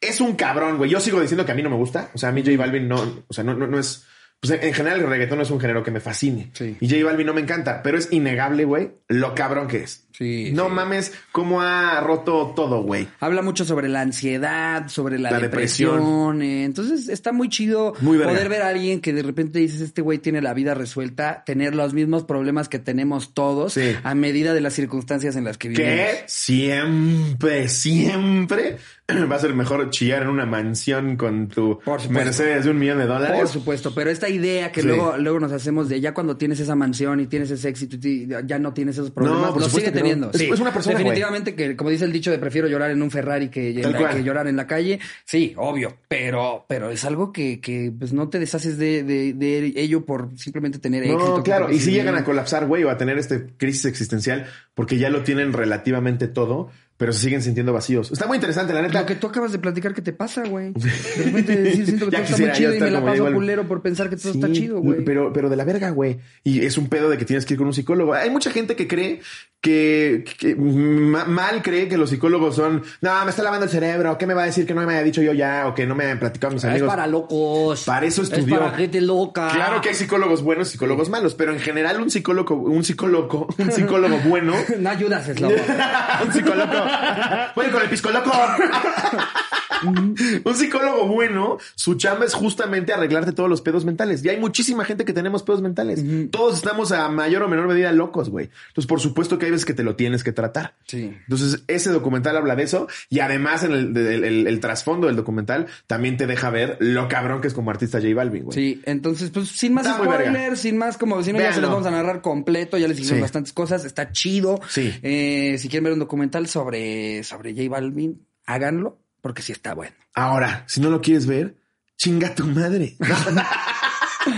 Es un cabrón, güey. Yo sigo diciendo que a mí no me gusta. O sea, a mí J Balvin no, o sea, no, no, no es. Pues en, en general el reggaetón no es un género que me fascine. Sí. Y J Balvin no me encanta, pero es innegable, güey, lo cabrón que es. Sí, No sí. mames cómo ha roto todo, güey. Habla mucho sobre la ansiedad, sobre la, La depresión. depresión. eh, Entonces está muy chido Muy poder ver a alguien que de repente dices, este güey tiene la vida resuelta, tener los mismos problemas que tenemos todos Sí. a medida de las circunstancias en las que vivimos. Que siempre, siempre va a ser mejor chillar en una mansión con tu. Mercedes de un millón de dólares. Por supuesto, pero esta idea que luego, luego nos hacemos de ya cuando tienes esa mansión y tienes ese éxito, y ya no tienes esos problemas, No, por lo supuesto sigue teniendo. Es- una persona, Definitivamente que, como dice el dicho de prefiero llorar en un Ferrari que, en Tal la- cual. que llorar en la calle. Sí, obvio, pero, pero es algo que, que pues no te deshaces de, de, de ello por simplemente tener éxito. No, claro. Y si llegan a colapsar, güey, o a tener este crisis existencial, porque ya lo tienen relativamente todo, pero se siguen sintiendo vacíos. Está muy interesante, la neta. Lo que tú acabas de platicar, ¿qué te pasa, güey? De repente decir, siento que Ya todo está muy quisiera chido y me la paso igual. culero por pensar que todo está chido, güey. Pero, pero de la verga, güey. Y es un pedo de que tienes que ir con un psicólogo. Hay mucha gente que cree que, que ma- mal cree que los psicólogos son, no, me está lavando el cerebro, ¿qué me va a decir que no me haya dicho yo ya o que no me hayan platicado mis Es amigos? para locos. Para eso Es estudió. para gente loca. Claro que hay psicólogos buenos y psicólogos malos, pero en general un psicólogo, un psicólogo, un psicólogo bueno, No ayudas, es loco. un psicólogo, bueno, con el piscoloco. Un psicólogo bueno, su chamba es justamente arreglarte todos los pedos mentales. Y hay muchísima gente que tenemos pedos mentales. Todos estamos a mayor o menor medida locos, güey. Entonces, por supuesto que hay veces que te lo tienes que tratar. Sí. Entonces, ese documental habla de eso y además en el, el- el- el trasfondo del documental también te deja ver lo cabrón que es como artista J Balvin, güey. Sí, entonces, pues sin más Está spoilers, sin más como si no ya se los vamos a narrar completo, ya les dijimos Sí. bastantes cosas, está chido. Sí. Eh, si quieren ver un documental sobre, sobre J Balvin, háganlo, porque sí está bueno. Ahora, si no lo quieres ver, chinga tu madre. No,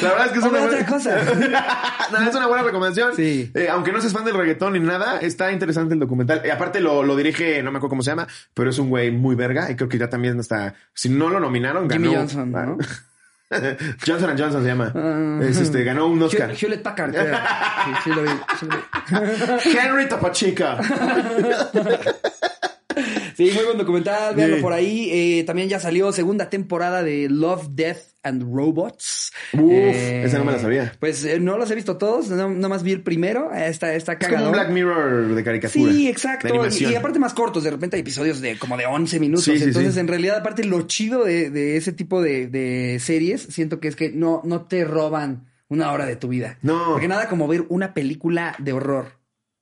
la verdad es que es una ve buena otra cosa. No, es una buena recomendación. Sí. Eh, aunque no seas fan del reggaetón ni nada, está interesante el documental. Y aparte lo, lo dirige, no me acuerdo cómo se llama, pero es un güey muy verga y creo que ya también está, si no lo nominaron, ganó. Jimmy Johnson, ¿no? Johnson and Johnson se llama. Ah. Es este, ganó un Oscar. Hewlett Packard. Sí, sí lo vi. sí lo vi. Henry Topachica. Sí, muy buen documental, véanlo Sí. por ahí. Eh, también ya salió segunda temporada de Love, Death and Robots. Uf, esa no me la sabía. Pues eh, no los he visto todos, no, nomás vi el primero. Está, está Es como un Black Mirror de caricatura. Sí, exacto. Y, y aparte más cortos, de repente hay episodios de como de 11 minutos. Sí, sí, Entonces, en realidad, aparte lo chido de, de ese tipo de, de series, siento que es que no, no te roban una hora de tu vida. No. Porque nada como ver una película de horror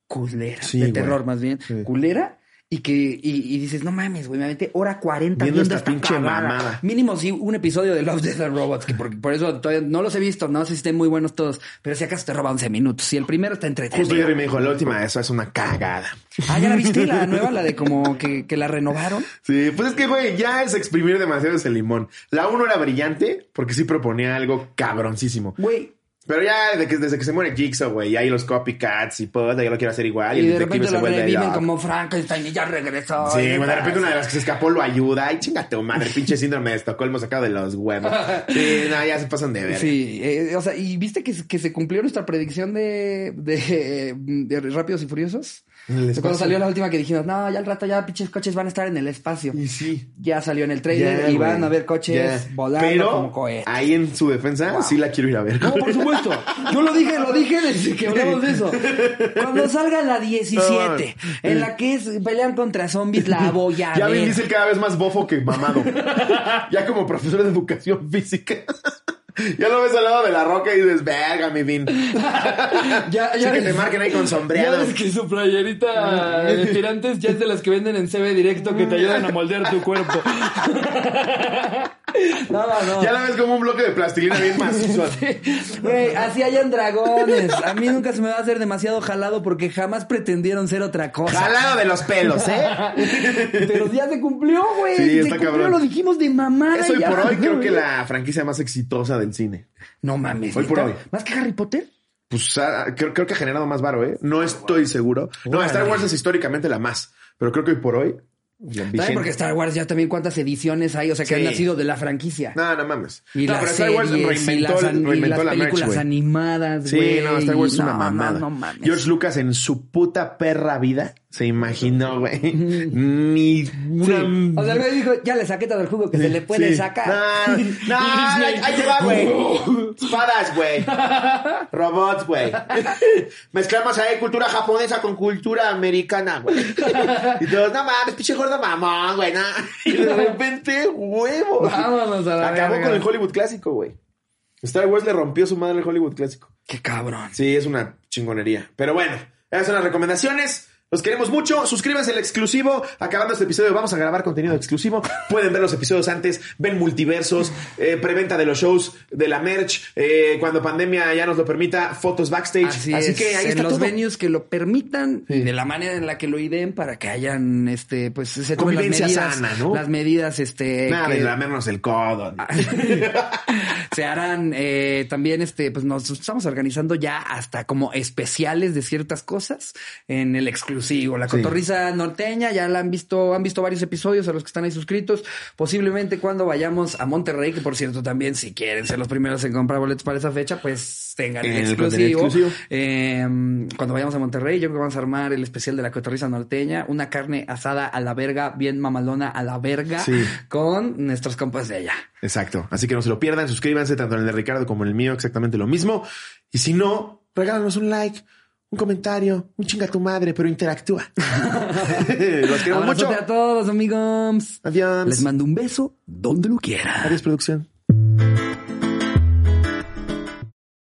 culera, Sí, de güey. terror más bien, Sí. culera. Y que, y, y dices, no mames, güey, me aventé hora 40 Viendo viendo, esta esta pinche cagada". mamada. Mínimo sí, un episodio de Love, Death and Robots, que por, por eso todavía no los he visto, no sé si estén muy buenos todos, pero si acaso te roba 11 minutos. Y el primero está entretenido. Justo Jerry me dijo, la última, eso es una cagada. Ah, ¿ya la viste la nueva? La de como que, que la renovaron. Sí, pues es que, güey, ya es exprimir demasiado ese limón. La uno era brillante porque sí proponía algo cabroncísimo. Güey. Pero ya de que, desde que se muere Jigsaw, güey, y hay los copycats y puta, yo lo quiero hacer igual. Y, Y el de detective repente se lo vuelve reviven como Frankenstein y ya regresó. Sí, güey, de repente una de las que se escapó lo ayuda. Ay, chinga tu madre, pinche síndrome de Estocolmo sacado de los huevos. Sí, no, ya se pasan de ver. Sí, eh, o sea, ¿y viste que, que se cumplió nuestra predicción de, de, de Rápidos y Furiosos? Cuando salió la última que dijimos, no, ya al rato ya pinches coches van a estar en el espacio. Y sí. Ya salió en el trailer y van a ver coches volando Pero como cohetes. ahí en su defensa sí la quiero ir a ver. No, por supuesto. Yo lo dije, lo dije desde que hablamos de eso. Cuando salga la 17, en la que es pelear contra zombies, la voy a Ya ver. Diesel cada vez más bofo que mamado. ya como profesor de educación física. ya lo ves al lado de la roca y dices, verga, mi Vin. Ya, Sí, que te marquen ahí con sombreado. Ya ves que su playerita de tirantes ya es de las que venden en CB directo que te ayudan a moldear tu cuerpo. No, no. Ya la ves como un bloque de plastilina bien macizo. Güey, así hayan dragones. A mí nunca se me va a hacer demasiado jalado porque jamás pretendieron ser otra cosa. Jalado de los pelos, ¿eh? Pero ya se cumplió, güey. Sí, se está cumplió, cabrón. lo dijimos de mamada. Eso ya, por hoy creo que la franquicia más exitosa del cine. No mames. Hoy por hoy. ¿Más que Harry Potter? Pues ah, creo, creo que ha generado más varo, ¿eh? No estoy seguro. No. Star Wars es históricamente la más. Pero creo que hoy por hoy. vigente- porque Star Wars ya también cuántas ediciones hay, o sea, que Sí. han nacido de la franquicia. No, no mames. Y no, las pero Star Wars series, y reinventó, las, y reinventó las la merch, películas güey. animadas, Sí, güey. no, Star Wars es una mamada. No. George Lucas en su puta perra vida se imaginó, güey. Ni una... Sí. O sea, güey dijo, ya le saqué todo el jugo que se le puede Sí. sacar. No, no, ahí, ahí te va, güey. Espadas, güey. Robots, güey. Mezclamos ahí cultura japonesa con cultura americana, güey. Y todos, no mames, pinche gordo mamón, güey. no". Y de repente, huevos. Vámonos a la Acabó verga. con el Hollywood clásico, güey. Star Wars le rompió su madre el Hollywood clásico. Qué cabrón. Sí, es una chingonería. Pero bueno, esas son las recomendaciones. Los queremos mucho. Suscríbanse al exclusivo. Acabando este episodio, vamos a grabar contenido exclusivo. Pueden ver los episodios antes, ven multiversos, eh, preventa de los shows, de la merch. eh, cuando pandemia ya nos lo permita, fotos backstage. Así, Así, es. que ahí en está los todo. venues que lo permitan, Sí. de la manera en la que lo ideen para que hayan, este, pues, se tomen las medidas, sana, ¿no? las medidas, este, Nada que de lamernos el codo. se harán, eh, también, este, pues, nos estamos organizando ya hasta como especiales de ciertas cosas en el exclusivo exclusivo. La cotorriza norteña, ya la han visto, han visto varios episodios a los que están ahí suscritos. Posiblemente cuando vayamos a Monterrey, que por cierto también, si quieren ser los primeros en comprar boletos para esa fecha, pues tengan el, El exclusivo. Eh, cuando vayamos a Monterrey, yo creo que vamos a armar el especial de la cotorriza norteña, una carne asada a la verga, bien mamalona a la verga, Sí. con nuestros compas de allá. Exacto. Así que no se lo pierdan, suscríbanse tanto en el de Ricardo como en el mío, exactamente lo mismo. Y si no, regálanos un like, un comentario, un chinga tu madre, pero interactúa. Los queremos mucho. A todos, amigos. Adiós. Les mando un beso donde lo quieran. Adiós, producción.